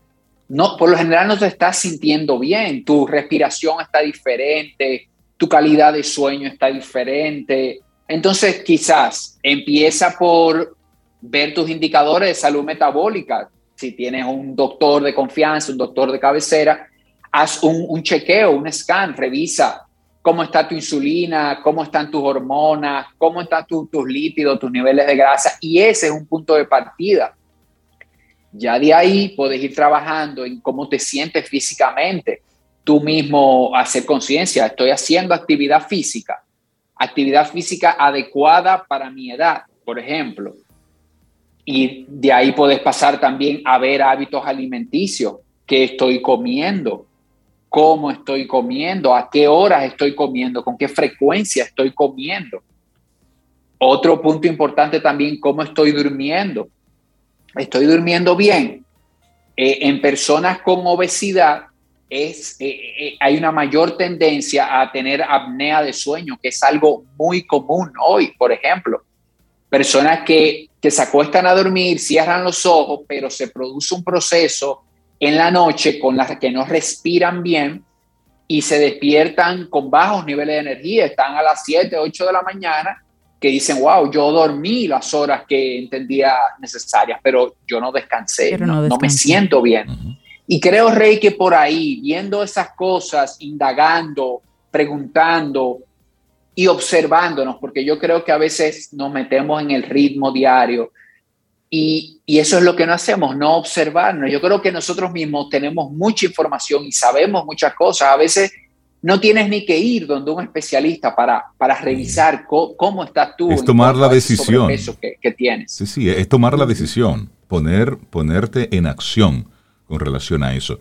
no, por lo general no te estás sintiendo bien, tu respiración está diferente, tu calidad de sueño está diferente. Entonces, quizás empieza por ver tus indicadores de salud metabólica. Si tienes un doctor de confianza, un doctor de cabecera, haz un, chequeo, un scan, revisa cómo está tu insulina, cómo están tus hormonas, cómo están tus lípidos, tus niveles de grasa. Y ese es un punto de partida. Ya de ahí puedes ir trabajando en cómo te sientes físicamente. Tú mismo hacer conciencia, estoy haciendo actividad física, actividad física adecuada para mi edad, por ejemplo. Y de ahí puedes pasar también a ver hábitos alimenticios, qué estoy comiendo, cómo estoy comiendo, a qué horas estoy comiendo, con qué frecuencia estoy comiendo. Otro punto importante también, cómo estoy durmiendo estoy durmiendo bien. Eh, en personas con obesidad es, eh, eh, hay una mayor tendencia a tener apnea de sueño, que es algo muy común hoy, por ejemplo. Personas que, se acuestan a dormir, cierran los ojos, pero se produce un proceso en la noche con las que no respiran bien y se despiertan con bajos niveles de energía, están a las 7, 8 de la mañana que dicen, wow, yo dormí las horas que entendía necesarias, pero yo no descansé, no, me siento bien. Y creo, Rey, que por ahí, viendo esas cosas, indagando, preguntando y observándonos, porque yo creo que a veces nos metemos en el ritmo diario y, y eso es lo que no hacemos, no observarnos. Yo creo que nosotros mismos tenemos mucha información y sabemos muchas cosas. A veces no tienes ni que ir donde un especialista para, para revisar cómo, estás tú.
Es tomar la decisión.
Que, que, tienes.
Sí, sí, es tomar la decisión, poner, ponerte en acción con relación a eso.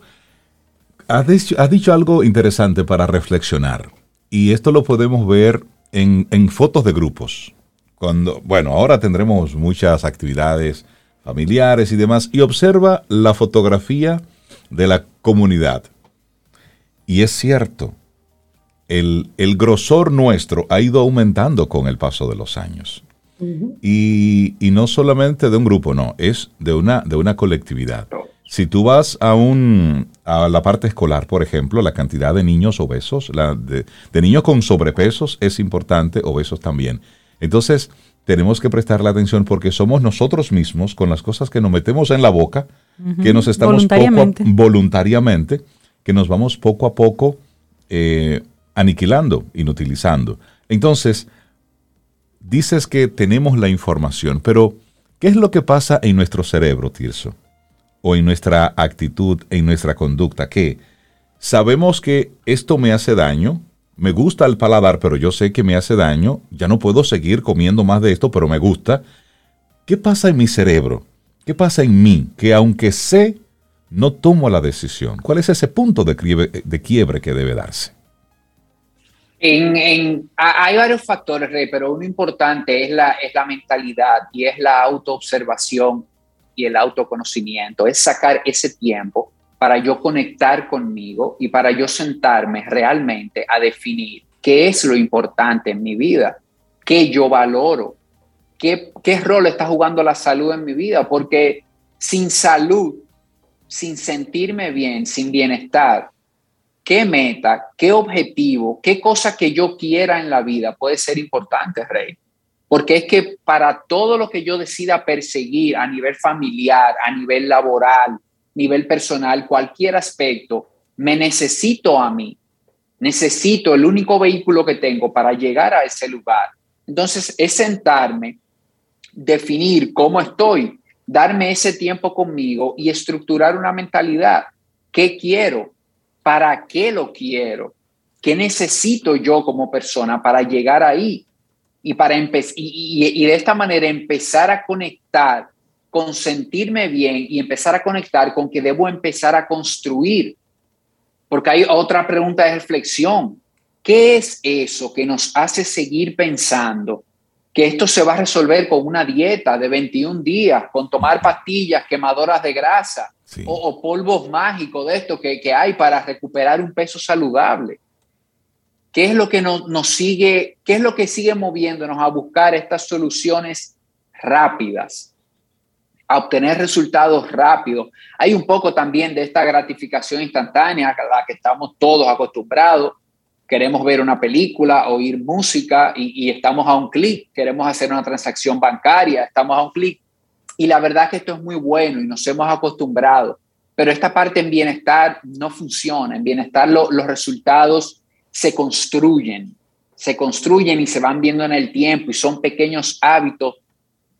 Has dicho, algo interesante para reflexionar y esto lo podemos ver en, en fotos de grupos. Cuando, bueno, ahora tendremos muchas actividades familiares y demás y observa la fotografía de la comunidad. Y es cierto, el, grosor nuestro ha ido aumentando con el paso de los años. y, no solamente de un grupo, no, es de una, de una colectividad. Si tú vas a, un, a la parte escolar, por ejemplo, la cantidad de niños obesos, la de, niños con sobrepesos es importante, obesos también. Entonces, tenemos que prestarle atención porque somos nosotros mismos con las cosas que nos metemos en la boca, que nos estamos voluntariamente. voluntariamente, que nos vamos poco a poco eh, aniquilando, inutilizando. Entonces, dices que tenemos la información, pero ¿qué es lo que pasa en nuestro cerebro, Tirso? O en nuestra actitud, en nuestra conducta, que sabemos que esto me hace daño, me gusta el paladar, pero yo sé que me hace daño, ya no puedo seguir comiendo más de esto, pero me gusta. ¿Qué pasa en mi cerebro? ¿Qué pasa en mí? Que aunque sé, no tomo la decisión. ¿Cuál es ese punto de quiebre, de quiebre que debe darse?
Hay varios factores, Rey, pero uno importante es la, es la mentalidad y es la autoobservación y el autoconocimiento. Es sacar ese tiempo para yo conectar conmigo y para yo sentarme realmente a definir qué es lo importante en mi vida, qué yo valoro, qué, qué rol está jugando la salud en mi vida, porque sin salud, sin sentirme bien, sin bienestar, qué meta, qué objetivo, qué cosa que yo quiera en la vida puede ser importante, Rey. Porque es que para todo lo que yo decida perseguir a nivel familiar, a nivel laboral, nivel personal, cualquier aspecto, me necesito a mí. Necesito el único vehículo que tengo para llegar a ese lugar. Entonces, es sentarme, definir cómo estoy, darme ese tiempo conmigo y estructurar una mentalidad. ¿Qué quiero? ¿Para qué lo quiero? ¿Qué necesito yo como persona para llegar ahí? Y, para y de esta manera empezar a conectar con sentirme bien y empezar a conectar con que debo empezar a construir. Porque hay otra pregunta de reflexión. ¿Qué es eso que nos hace seguir pensando que esto se va a resolver con una dieta de 21 días, con tomar pastillas quemadoras de grasa o, polvos mágicos de esto que, que, hay para recuperar un peso saludable? ¿Qué es lo que nos, nos sigue, qué es lo que sigue moviéndonos a buscar estas soluciones rápidas? a obtener resultados rápidos. Hay un poco también de esta gratificación instantánea a la que estamos todos acostumbrados. Queremos ver una película, oír música y, estamos a un clic. Queremos hacer una transacción bancaria, estamos a un clic. Y la verdad es que esto es muy bueno y nos hemos acostumbrado. Pero esta parte en bienestar no funciona. En bienestar los resultados se construyen, se construyen y se van viendo en el tiempo y son pequeños hábitos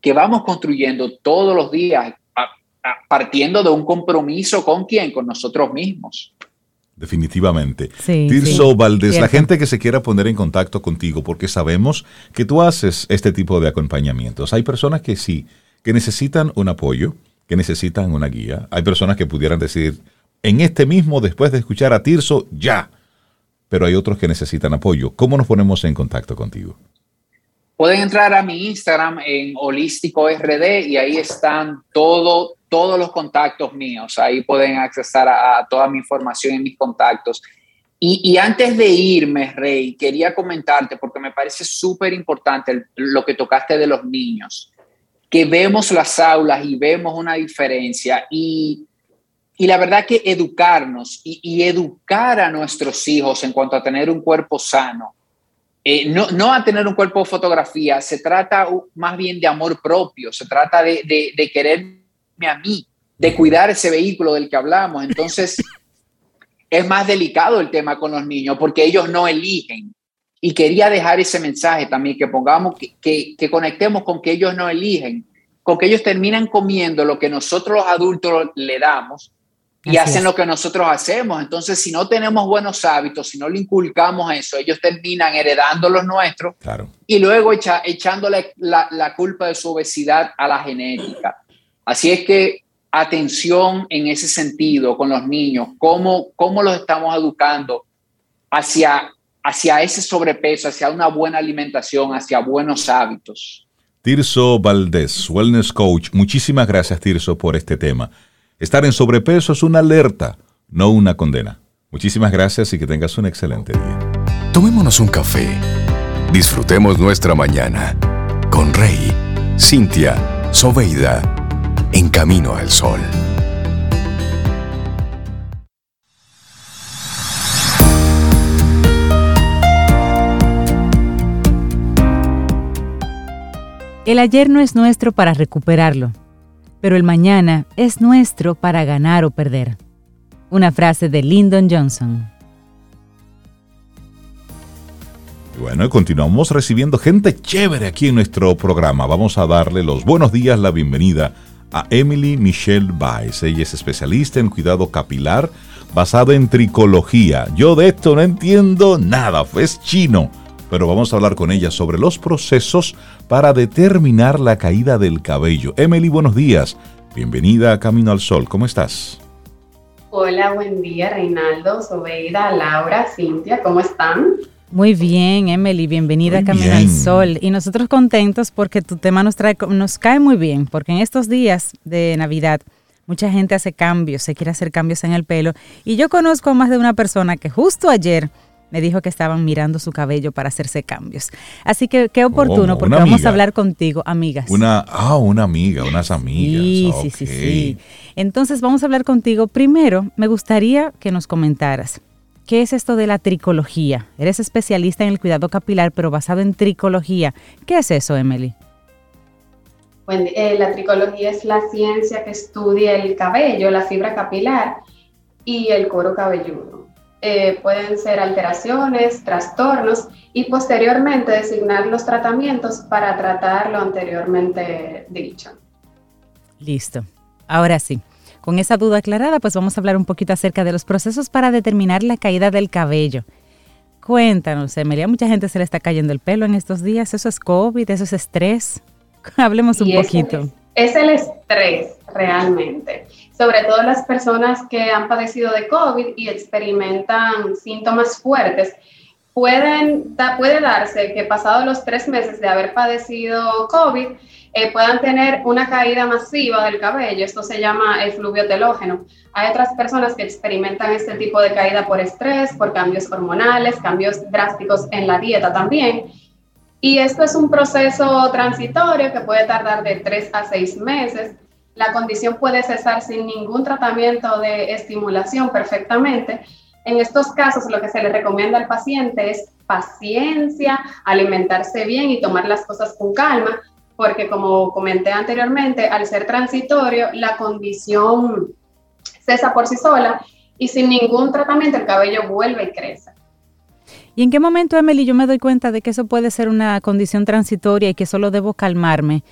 que vamos construyendo todos los días partiendo de un compromiso con quién, con nosotros mismos.
Definitivamente. Tirso Valdés, la gente que se quiera poner en contacto contigo, porque sabemos que tú haces este tipo de acompañamientos. Hay personas que sí, que necesitan un apoyo, que necesitan una guía. Hay personas que pudieran decir, en este mismo, después de escuchar a Tirso, ya. Pero hay otros que necesitan apoyo. ¿Cómo nos ponemos en contacto contigo?
Pueden entrar a mi Instagram en Holístico RD y ahí están todo, todos los contactos míos. Ahí pueden accesar a, toda mi información en mis contactos. Y, antes de irme, Rey, quería comentarte, porque me parece súper importante lo que tocaste de los niños, que vemos las aulas y vemos una diferencia. Y, y la verdad que educarnos y, educar a nuestros hijos en cuanto a tener un cuerpo sano eh, no, no a tener un cuerpo fotografía, se trata más bien de amor propio, se trata de, de, quererme a mí, de cuidar ese vehículo del que hablamos. Entonces, (laughs) es más delicado el tema con los niños porque ellos no eligen. Y quería dejar ese mensaje también, que pongamos, que, que conectemos con que ellos no eligen, con que ellos terminan comiendo lo que nosotros los adultos le damos y hacen lo que nosotros hacemos. Entonces, si no tenemos buenos hábitos, si no le inculcamos eso, ellos terminan heredando los nuestros y luego echa, echándole la, la, culpa de su obesidad a la genética. Así es que atención en ese sentido con los niños, cómo, cómo los estamos educando hacia, hacia ese sobrepeso, hacia una buena alimentación, hacia buenos hábitos.
Tirso Valdés, Wellness Coach, muchísimas gracias Tirso por este tema. Estar en sobrepeso es una alerta, no una condena. Muchísimas gracias y que tengas un excelente día.
Tomémonos un café. Disfrutemos nuestra mañana con Rey, Cintia, Soveida, en camino al sol.
El ayer no es nuestro para recuperarlo, pero el mañana es nuestro para ganar o perder. Una frase de Lyndon Johnson.
Bueno, y continuamos recibiendo gente chévere aquí en nuestro programa. Vamos a darle los buenos días, la bienvenida a Emily Michelle Baez. Ella es especialista en cuidado capilar basado en tricología. Yo de esto no entiendo nada, es chino. Pero vamos a hablar con ella sobre los procesos para determinar la caída del cabello. Emily, buenos días. Bienvenida a Camino al Sol. ¿Cómo estás?
Hola, buen día, Reinaldo, Sobeida, Laura, Cintia, ¿cómo están?
Muy bien, Emily, bienvenida a Camino al Sol. Y nosotros contentos porque tu tema nos, trae, nos cae muy bien, porque en estos días de Navidad mucha gente hace cambios, se quiere hacer cambios en el pelo. Y yo conozco a más de una persona que justo ayer me dijo que estaban mirando su cabello para hacerse cambios. Así que qué oportuno, porque vamos a hablar contigo, amigas.
Una, ah, una amiga, unas amigas.
Sí, sí, sí, sí. Entonces vamos a hablar contigo. Primero, me gustaría que nos comentaras ¿Qué es esto de la tricología? Eres especialista en el cuidado capilar, pero basado en tricología. ¿Qué es eso, Emily?
Bueno, eh, la tricología es la ciencia que estudia el cabello, la fibra capilar y el cuero cabelludo. Eh, pueden ser alteraciones, trastornos y posteriormente designar los tratamientos para tratar lo anteriormente dicho.
Listo. Ahora sí, con esa duda aclarada, pues vamos a hablar un poquito acerca de los procesos para determinar la caída del cabello. Cuéntanos, Emilia, mucha gente se le está cayendo el pelo en estos días. ¿Eso es COVID? ¿Eso es estrés? (laughs) Hablemos un poquito.
Es, el estrés realmente. Sobre todo las personas que han padecido de COVID y experimentan síntomas fuertes. Pueden, puede darse que pasados los tres meses de haber padecido COVID, eh, puedan tener una caída masiva del cabello. Esto se llama el fluvio telógeno. Hay otras personas que experimentan este tipo de caída por estrés, por cambios hormonales, cambios drásticos en la dieta también. Y esto es un proceso transitorio que puede tardar de tres a seis meses. La condición puede cesar sin ningún tratamiento de estimulación perfectamente. En estos casos, lo que se le recomienda al paciente es paciencia, alimentarse bien y tomar las cosas con calma, porque como comenté anteriormente, al ser transitorio, la condición cesa por sí sola y sin ningún tratamiento el cabello vuelve y crece.
¿Y en qué momento, Emily, yo me doy cuenta de que eso puede ser una condición transitoria y que solo debo calmarme?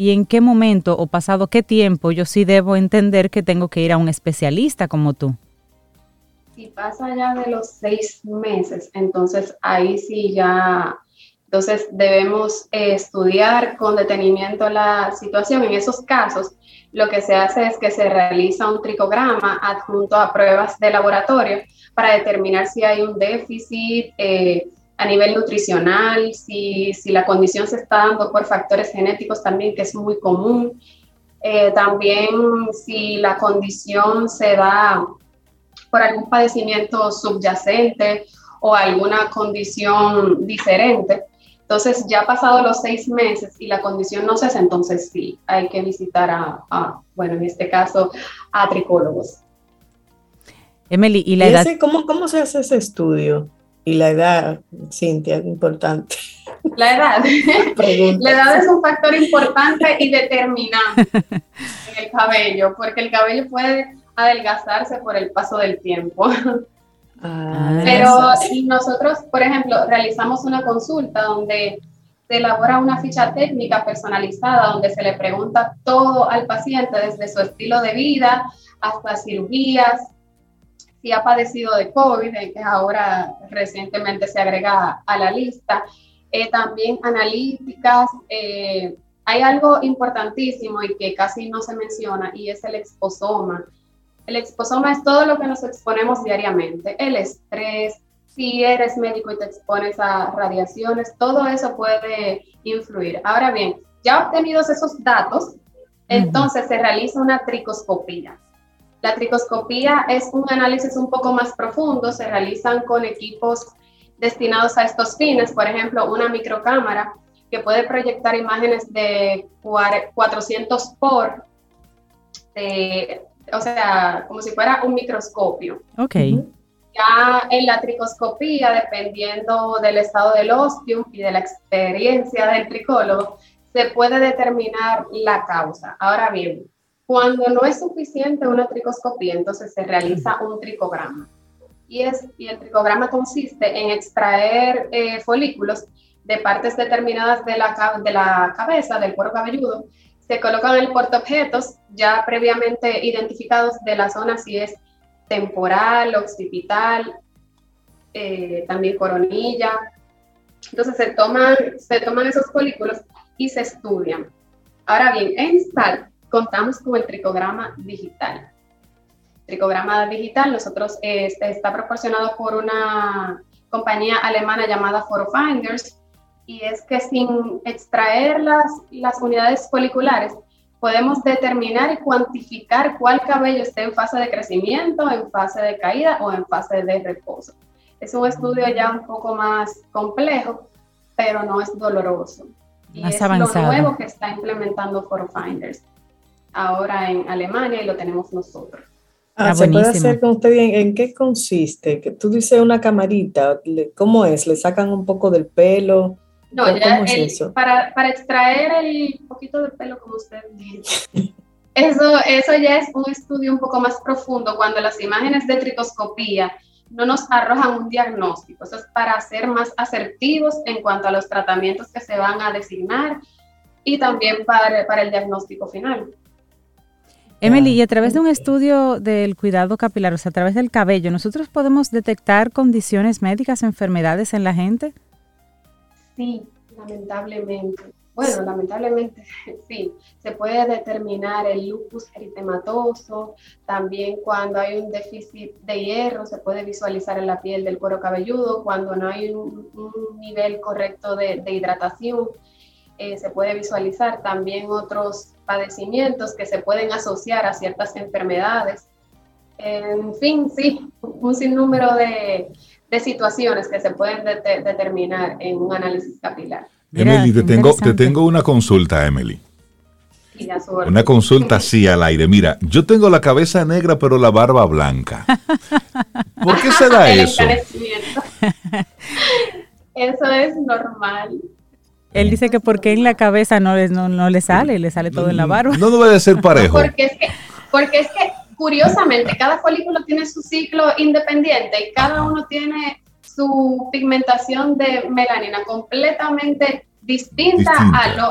¿Y en qué momento o pasado qué tiempo yo sí debo entender que tengo que ir a un especialista como tú?
Si pasa ya de los seis meses, entonces ahí sí ya entonces, debemos eh, estudiar con detenimiento la situación. En esos casos, lo que se hace es que se realiza un tricograma adjunto a pruebas de laboratorio para determinar si hay un déficit eh, a nivel nutricional, si, si, la condición se está dando por factores genéticos también, que es muy común. Eh, también si la condición se da por algún padecimiento subyacente o alguna condición diferente. Entonces, ya pasado los seis meses y la condición no cesa, entonces sí, hay que visitar a, bueno, en este caso, a tricólogos.
Emily, ¿y la edad?
¿cómo, ¿Cómo se hace ese estudio? Y la edad, Cintia, es importante.
La edad. (laughs) la edad es un factor importante y determinante (laughs) en el cabello, porque el cabello puede adelgazarse por el paso del tiempo. Ah, Pero si nosotros, por ejemplo, realizamos una consulta donde se elabora una ficha técnica personalizada donde se le pregunta todo al paciente, desde su estilo de vida hasta cirugías, si ha padecido de COVID, que ahora recientemente se agrega a la lista, eh, también analíticas. Eh, hay algo importantísimo y que casi no se menciona y es el exposoma. El exposoma es todo lo que nos exponemos diariamente, el estrés, si eres médico y te expones a radiaciones, todo eso puede influir. Ahora bien, ya obtenidos esos datos, entonces se realiza una tricoscopía. La tricoscopía es un análisis un poco más profundo, se realizan con equipos destinados a estos fines, por ejemplo, una microcámara que puede proyectar imágenes de 400 por de o sea, como si fuera un microscopio.
Ok.
Ya en la tricoscopía, dependiendo del estado del ostium y de la experiencia del tricólogo, se puede determinar la causa. Ahora bien, cuando no es suficiente una tricoscopía, entonces se realiza un tricograma. Y, es, y el tricograma consiste en extraer eh, folículos de partes determinadas de la, de la cabeza, del cuero cabelludo, se colocan en el portaobjetos ya previamente identificados de la zona si es temporal, occipital, eh, también coronilla. Entonces se toman, se toman esos folículos y se estudian. Ahora bien, en STAR contamos con el tricograma digital. Tricograma digital, nosotros este, está proporcionado por una compañía alemana llamada Forofinders y es que sin extraer las, las unidades foliculares podemos determinar y cuantificar cuál cabello esté en fase de crecimiento, en fase de caída o en fase de reposo. Es un estudio ya un poco más complejo, pero no es doloroso. Y es lo nuevo que está implementando Forofinders ahora en Alemania y lo tenemos nosotros.
Ah, ¿Se puede hacer con usted bien? ¿En qué consiste? Que tú dices una camarita, ¿cómo es? ¿Le sacan un poco del pelo?
No, ya Para, para, extraer el poquito de pelo, como usted dice, eso, eso ya es un estudio un poco más profundo cuando las imágenes de tricoscopía no nos arrojan un diagnóstico. Eso es para ser más asertivos en cuanto a los tratamientos que se van a designar y también para, para el diagnóstico final.
Emily, y a través de un estudio del cuidado capilar, o sea, a través del cabello, ¿nosotros podemos detectar condiciones médicas, enfermedades en la gente?
Sí, lamentablemente. Bueno, lamentablemente (laughs) sí, se puede determinar el lupus eritematoso, también cuando hay un déficit de hierro se puede visualizar en la piel del cuero cabelludo, cuando no hay un, nivel correcto de, hidratación eh, se puede visualizar también otros padecimientos que se pueden asociar a ciertas enfermedades. En fin, sí, un sinnúmero de, de situaciones que se pueden determinar en un análisis capilar.
Emily, te tengo, te tengo una consulta, Emily. Una consulta (laughs) así al aire. Mira, yo tengo la cabeza negra pero la barba blanca. (laughs) ¿Por qué se da eso? (laughs)
eso es normal.
Él dice que porque en la cabeza no le, no, le sale, le sale todo en la barba.
No debe ser parejo.
Porque es que, porque es que curiosamente cada folículo tiene su ciclo independiente y cada uno tiene su pigmentación de melanina completamente distinta,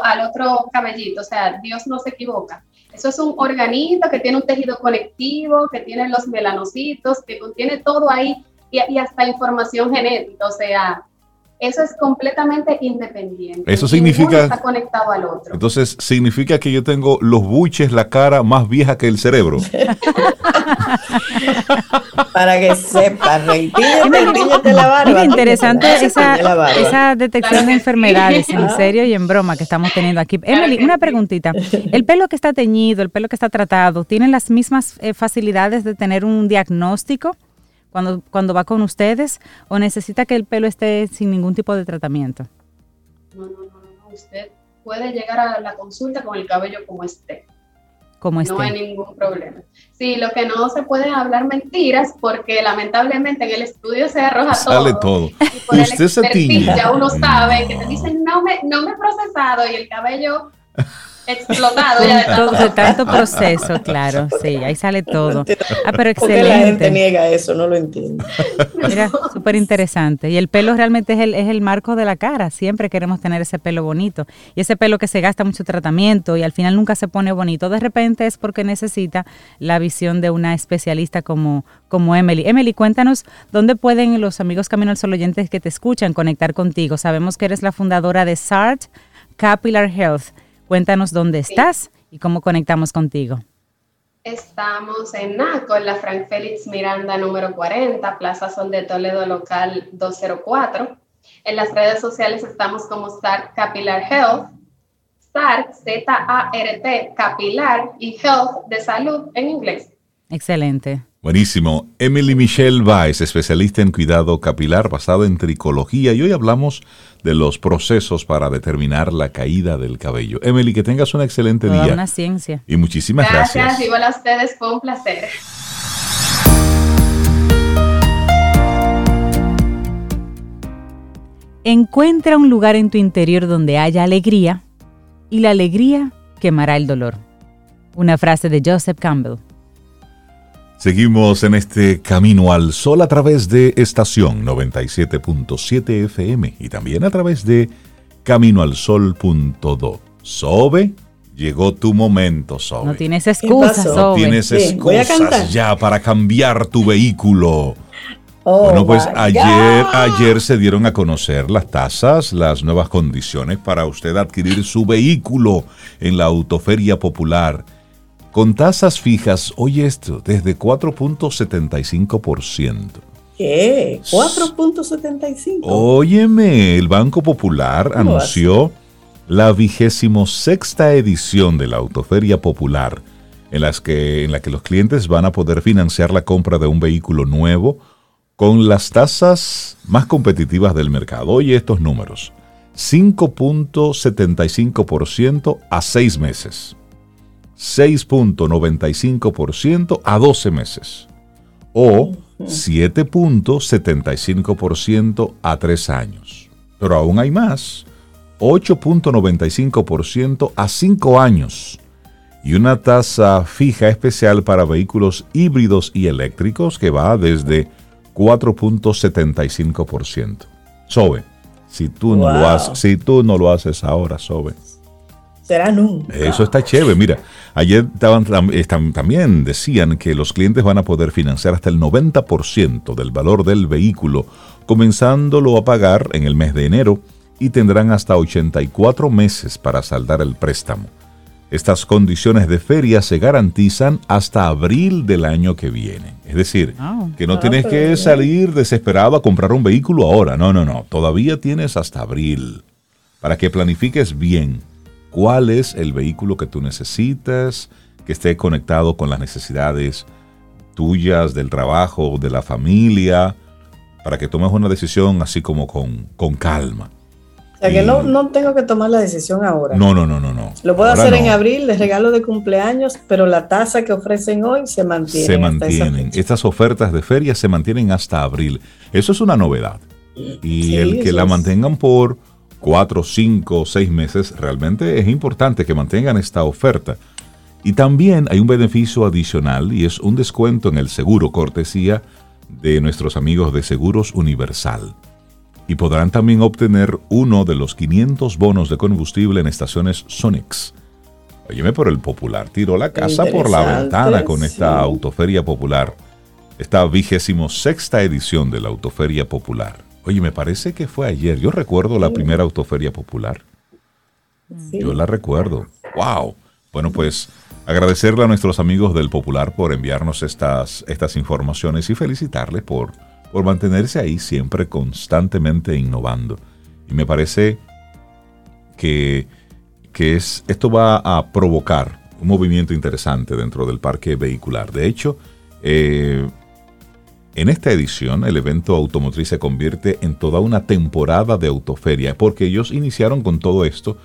al otro cabellito. O sea, Dios no se equivoca. Eso es un organito que tiene un tejido conectivo, que tiene los melanocitos, que contiene todo ahí y, y hasta información genética. O sea, eso es completamente independiente.
Eso significa.
está conectado al otro.
Entonces, significa que yo tengo los buches, la cara más vieja que el cerebro. (laughs)
Para que sepas, de la
barba. Es interesante esa, detección de enfermedades, en (laughs) serio y en broma que estamos teniendo aquí. Emily, una preguntita. ¿El pelo que está teñido, el pelo que está tratado, tienen las mismas eh, facilidades de tener un diagnóstico? Cuando, cuando va con ustedes o necesita que el pelo esté sin ningún tipo de tratamiento?
No, no, no, no. Usted puede llegar a la consulta con el cabello como esté.
Como esté.
No hay ningún problema. Sí, lo que no se puede hablar mentiras porque lamentablemente en el estudio se arroja
Sale todo. Y por Usted se
Ya uno sabe que te dicen no me, no me he procesado y el cabello explotado ya
de tanto, proceso, claro, sí, ahí sale todo. Ah, pero excelente.
la gente niega eso? No lo entiendo.
Mira, (laughs) súper interesante. Y el pelo realmente es el, es el marco de la cara. Siempre queremos tener ese pelo bonito. Y ese pelo que se gasta mucho tratamiento y al final nunca se pone bonito, de repente es porque necesita la visión de una especialista como, como Emily. Emily, cuéntanos dónde pueden los amigos Camino al Sol oyentes que te escuchan conectar contigo. Sabemos que eres la fundadora de SART Capilar Health. Cuéntanos dónde estás y cómo conectamos contigo.
Estamos en NACO, en la Frank Félix Miranda número 40, Plaza Sol de Toledo, local 204. En las redes sociales estamos como SART Capilar Health, SART, Z-A-R-T, Capilar y Health de salud en inglés.
Excelente.
Buenísimo. Emily Michelle Weiss, especialista en cuidado capilar basado en tricología y hoy hablamos de los procesos para determinar la caída del cabello. Emily, que tengas un excelente día.
Una ciencia.
Y muchísimas gracias.
Gracias, igual a ustedes, fue un placer.
Encuentra un lugar en tu interior donde haya alegría y la alegría quemará el dolor. Una frase de Joseph Campbell.
Seguimos en este camino al sol a través de estación 97.7 FM y también a través de caminoalsol.do. Sobe, llegó tu momento, Sobe.
No tienes excusas,
No tienes excusas ya para cambiar tu vehículo. Oh, bueno, pues ayer, ayer se dieron a conocer las tasas, las nuevas condiciones para usted adquirir su vehículo en la Autoferia Popular. Con tasas fijas, oye esto, desde 4.75%.
¿Qué? 4.75.
Óyeme, el Banco Popular anunció la vigésimo sexta edición de la Autoferia Popular, en, las que, en la que los clientes van a poder financiar la compra de un vehículo nuevo con las tasas más competitivas del mercado. Oye estos números. 5.75% a 6 meses. 6.95% a 12 meses. O 7.75% a 3 años. Pero aún hay más. 8.95% a 5 años. Y una tasa fija especial para vehículos híbridos y eléctricos que va desde 4.75%. Sobe, si tú, no lo haces, si tú no lo haces ahora, Sobe.
Será nunca.
Eso está chévere. Mira, ayer estaban, también decían que los clientes van a poder financiar hasta el 90% del valor del vehículo, comenzándolo a pagar en el mes de enero y tendrán hasta 84 meses para saldar el préstamo. Estas condiciones de feria se garantizan hasta abril del año que viene. Es decir, ah. que no ah, tienes que salir desesperado a comprar un vehículo ahora. No, no, no. Todavía tienes hasta abril para que planifiques bien cuál es el vehículo que tú necesitas, que esté conectado con las necesidades tuyas, del trabajo, de la familia, para que tomes una decisión así como con, con calma.
O sea, que no, no, tengo que tomar la decisión ahora.
No, no, no, no. no.
Lo puedo hacer en abril, de regalo de cumpleaños, pero la tasa que ofrecen hoy se mantiene.
Se mantienen. Estas ofertas de feria se mantienen hasta abril. Eso es una novedad. Y el que la mantengan por cuatro, cinco, seis meses, realmente es importante que mantengan esta oferta. Y también hay un beneficio adicional y es un descuento en el seguro cortesía de nuestros amigos de Seguros Universal y podrán también obtener uno de los 500 bonos de combustible en estaciones Sonix. Óyeme, por el popular tiró la casa por la ventana con esta autoferia popular, esta vigésimo sexta edición de la autoferia popular. Oye, me parece que fue ayer. Yo recuerdo la primera autoferia popular. Yo la recuerdo. ¡Wow! Bueno, pues agradecerle a nuestros amigos del Popular por enviarnos estas, estas informaciones y felicitarles por por mantenerse ahí siempre constantemente innovando. Y me parece que, es, esto va a provocar un movimiento interesante dentro del parque vehicular. De hecho, eh, en esta edición el evento automotriz se convierte en toda una temporada de autoferia, porque ellos iniciaron con todo esto.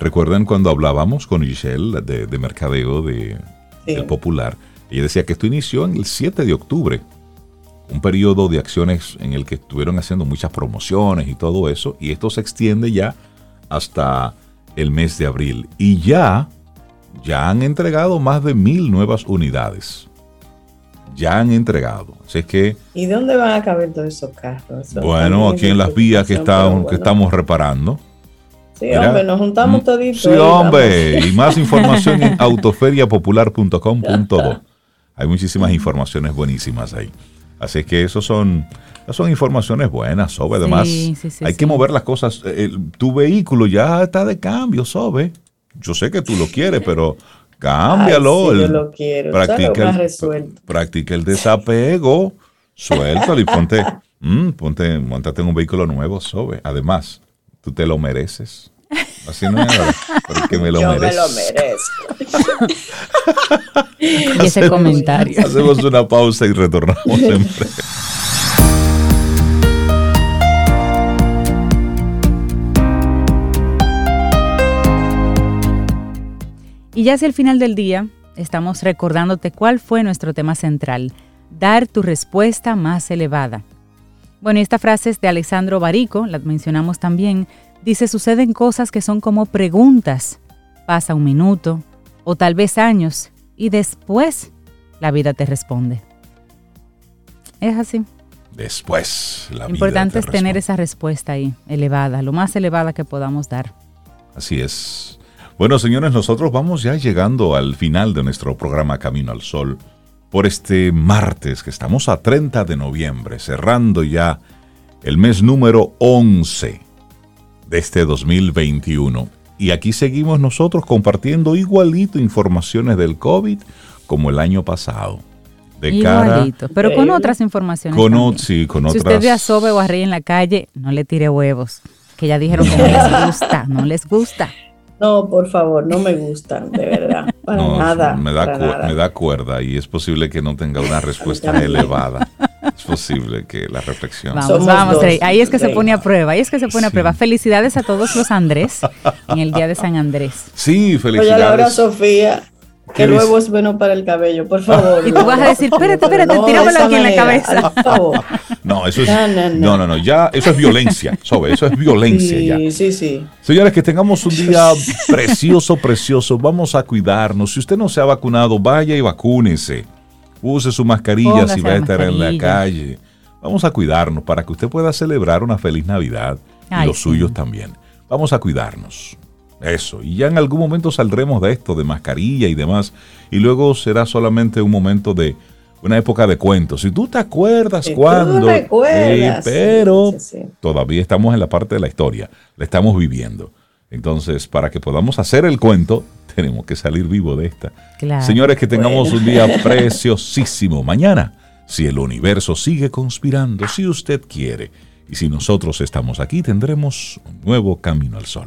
Recuerden cuando hablábamos con Giselle de, mercadeo de, del Popular, ella decía que esto inició en el 7 de octubre un periodo de acciones en el que estuvieron haciendo muchas promociones y todo eso, y esto se extiende ya hasta el mes de abril. Y ya, ya han entregado más de mil nuevas unidades. Ya han entregado. Así que,
¿Y dónde van a caber todos esos carros?
bueno, aquí en las vías que, que estamos reparando.
Sí, hombre, nos juntamos mm, toditos.
Sí, hombre, y (laughs) más información en autoferiapopular.com.do. Hay muchísimas informaciones buenísimas ahí. Así que eso son, son informaciones buenas, Sobe. Además, hay que mover las cosas. Eh, tu vehículo ya está de cambio, Sobe. Yo sé que tú lo quieres, (laughs) pero cámbialo.
yo lo quiero.
Practica, el, practica el desapego. Suéltalo y ponte, mm, ponte, montate en un vehículo nuevo, Sobe. Además, tú te lo mereces. Así no es porque me lo
Yo
merezco.
me lo merezco. (laughs)
y ese comentario.
Hacemos una pausa y retornamos en
Y ya hacia el final del día, estamos recordándote cuál fue nuestro tema central, dar tu respuesta más elevada. Bueno, y esta frase es de Alessandro Barico, la mencionamos también, Dice, suceden cosas que son como preguntas pasa un minuto o tal vez años y después la vida te responde. Es así.
Después
la vida Importante es tener esa respuesta ahí, elevada, lo más elevada que podamos dar.
Así es. Bueno, señores, nosotros vamos ya llegando al final de nuestro programa Camino al Sol por este martes, que estamos a 30 de noviembre, cerrando ya el mes número 11 de este 2021. Y aquí seguimos nosotros compartiendo igualito informaciones del COVID como el año pasado.
De igualito, pero con otras informaciones.
Con, sí, con
si
otras.
Si usted ve a Sobe o a Rey en la calle, no le tire huevos, que ya dijeron que no les (laughs) gusta, no les gusta.
No, por favor, no me gustan, de verdad. (laughs) Para nada.
Me da, me da cuerda y es posible que no tenga una (laughs) respuesta elevada. Es posible que la reflexión.
Vamos, vamos, ahí es que se pone a prueba, ahí es que se pone a prueba. Felicidades a todos los Andrés en el día de San Andrés.
Sí, felicidades.
Oye, Laura Sofía, que el huevo es bueno para el cabello, por (laughs) favor.
Y tú vas a decir, espérate, espérate, no, tíramelo aquí en la cabeza. (laughs)
No, eso es. No, no, no, ya, eso es violencia, Sobe, eso es violencia
sí,
ya.
Sí, sí.
Señores, que tengamos un día (laughs) precioso, precioso. Vamos a cuidarnos. Si usted no se ha vacunado, vaya y vacúnese. Use su mascarilla si va a estar en la calle. Vamos a cuidarnos para que usted pueda celebrar una feliz Navidad y los suyos también. Vamos a cuidarnos. Eso, y ya en algún momento saldremos de esto, de mascarilla y demás, y luego será solamente un momento de una época de cuentos. Si tú te acuerdas cuando, pero todavía estamos en la parte de la historia, la estamos viviendo. Entonces, para que podamos hacer el cuento, (laughs) tenemos que salir vivo de esta. Señores, que tengamos un día (laughs) preciosísimo. Mañana, si el universo sigue conspirando, si usted quiere, y si nosotros estamos aquí, tendremos un nuevo camino al sol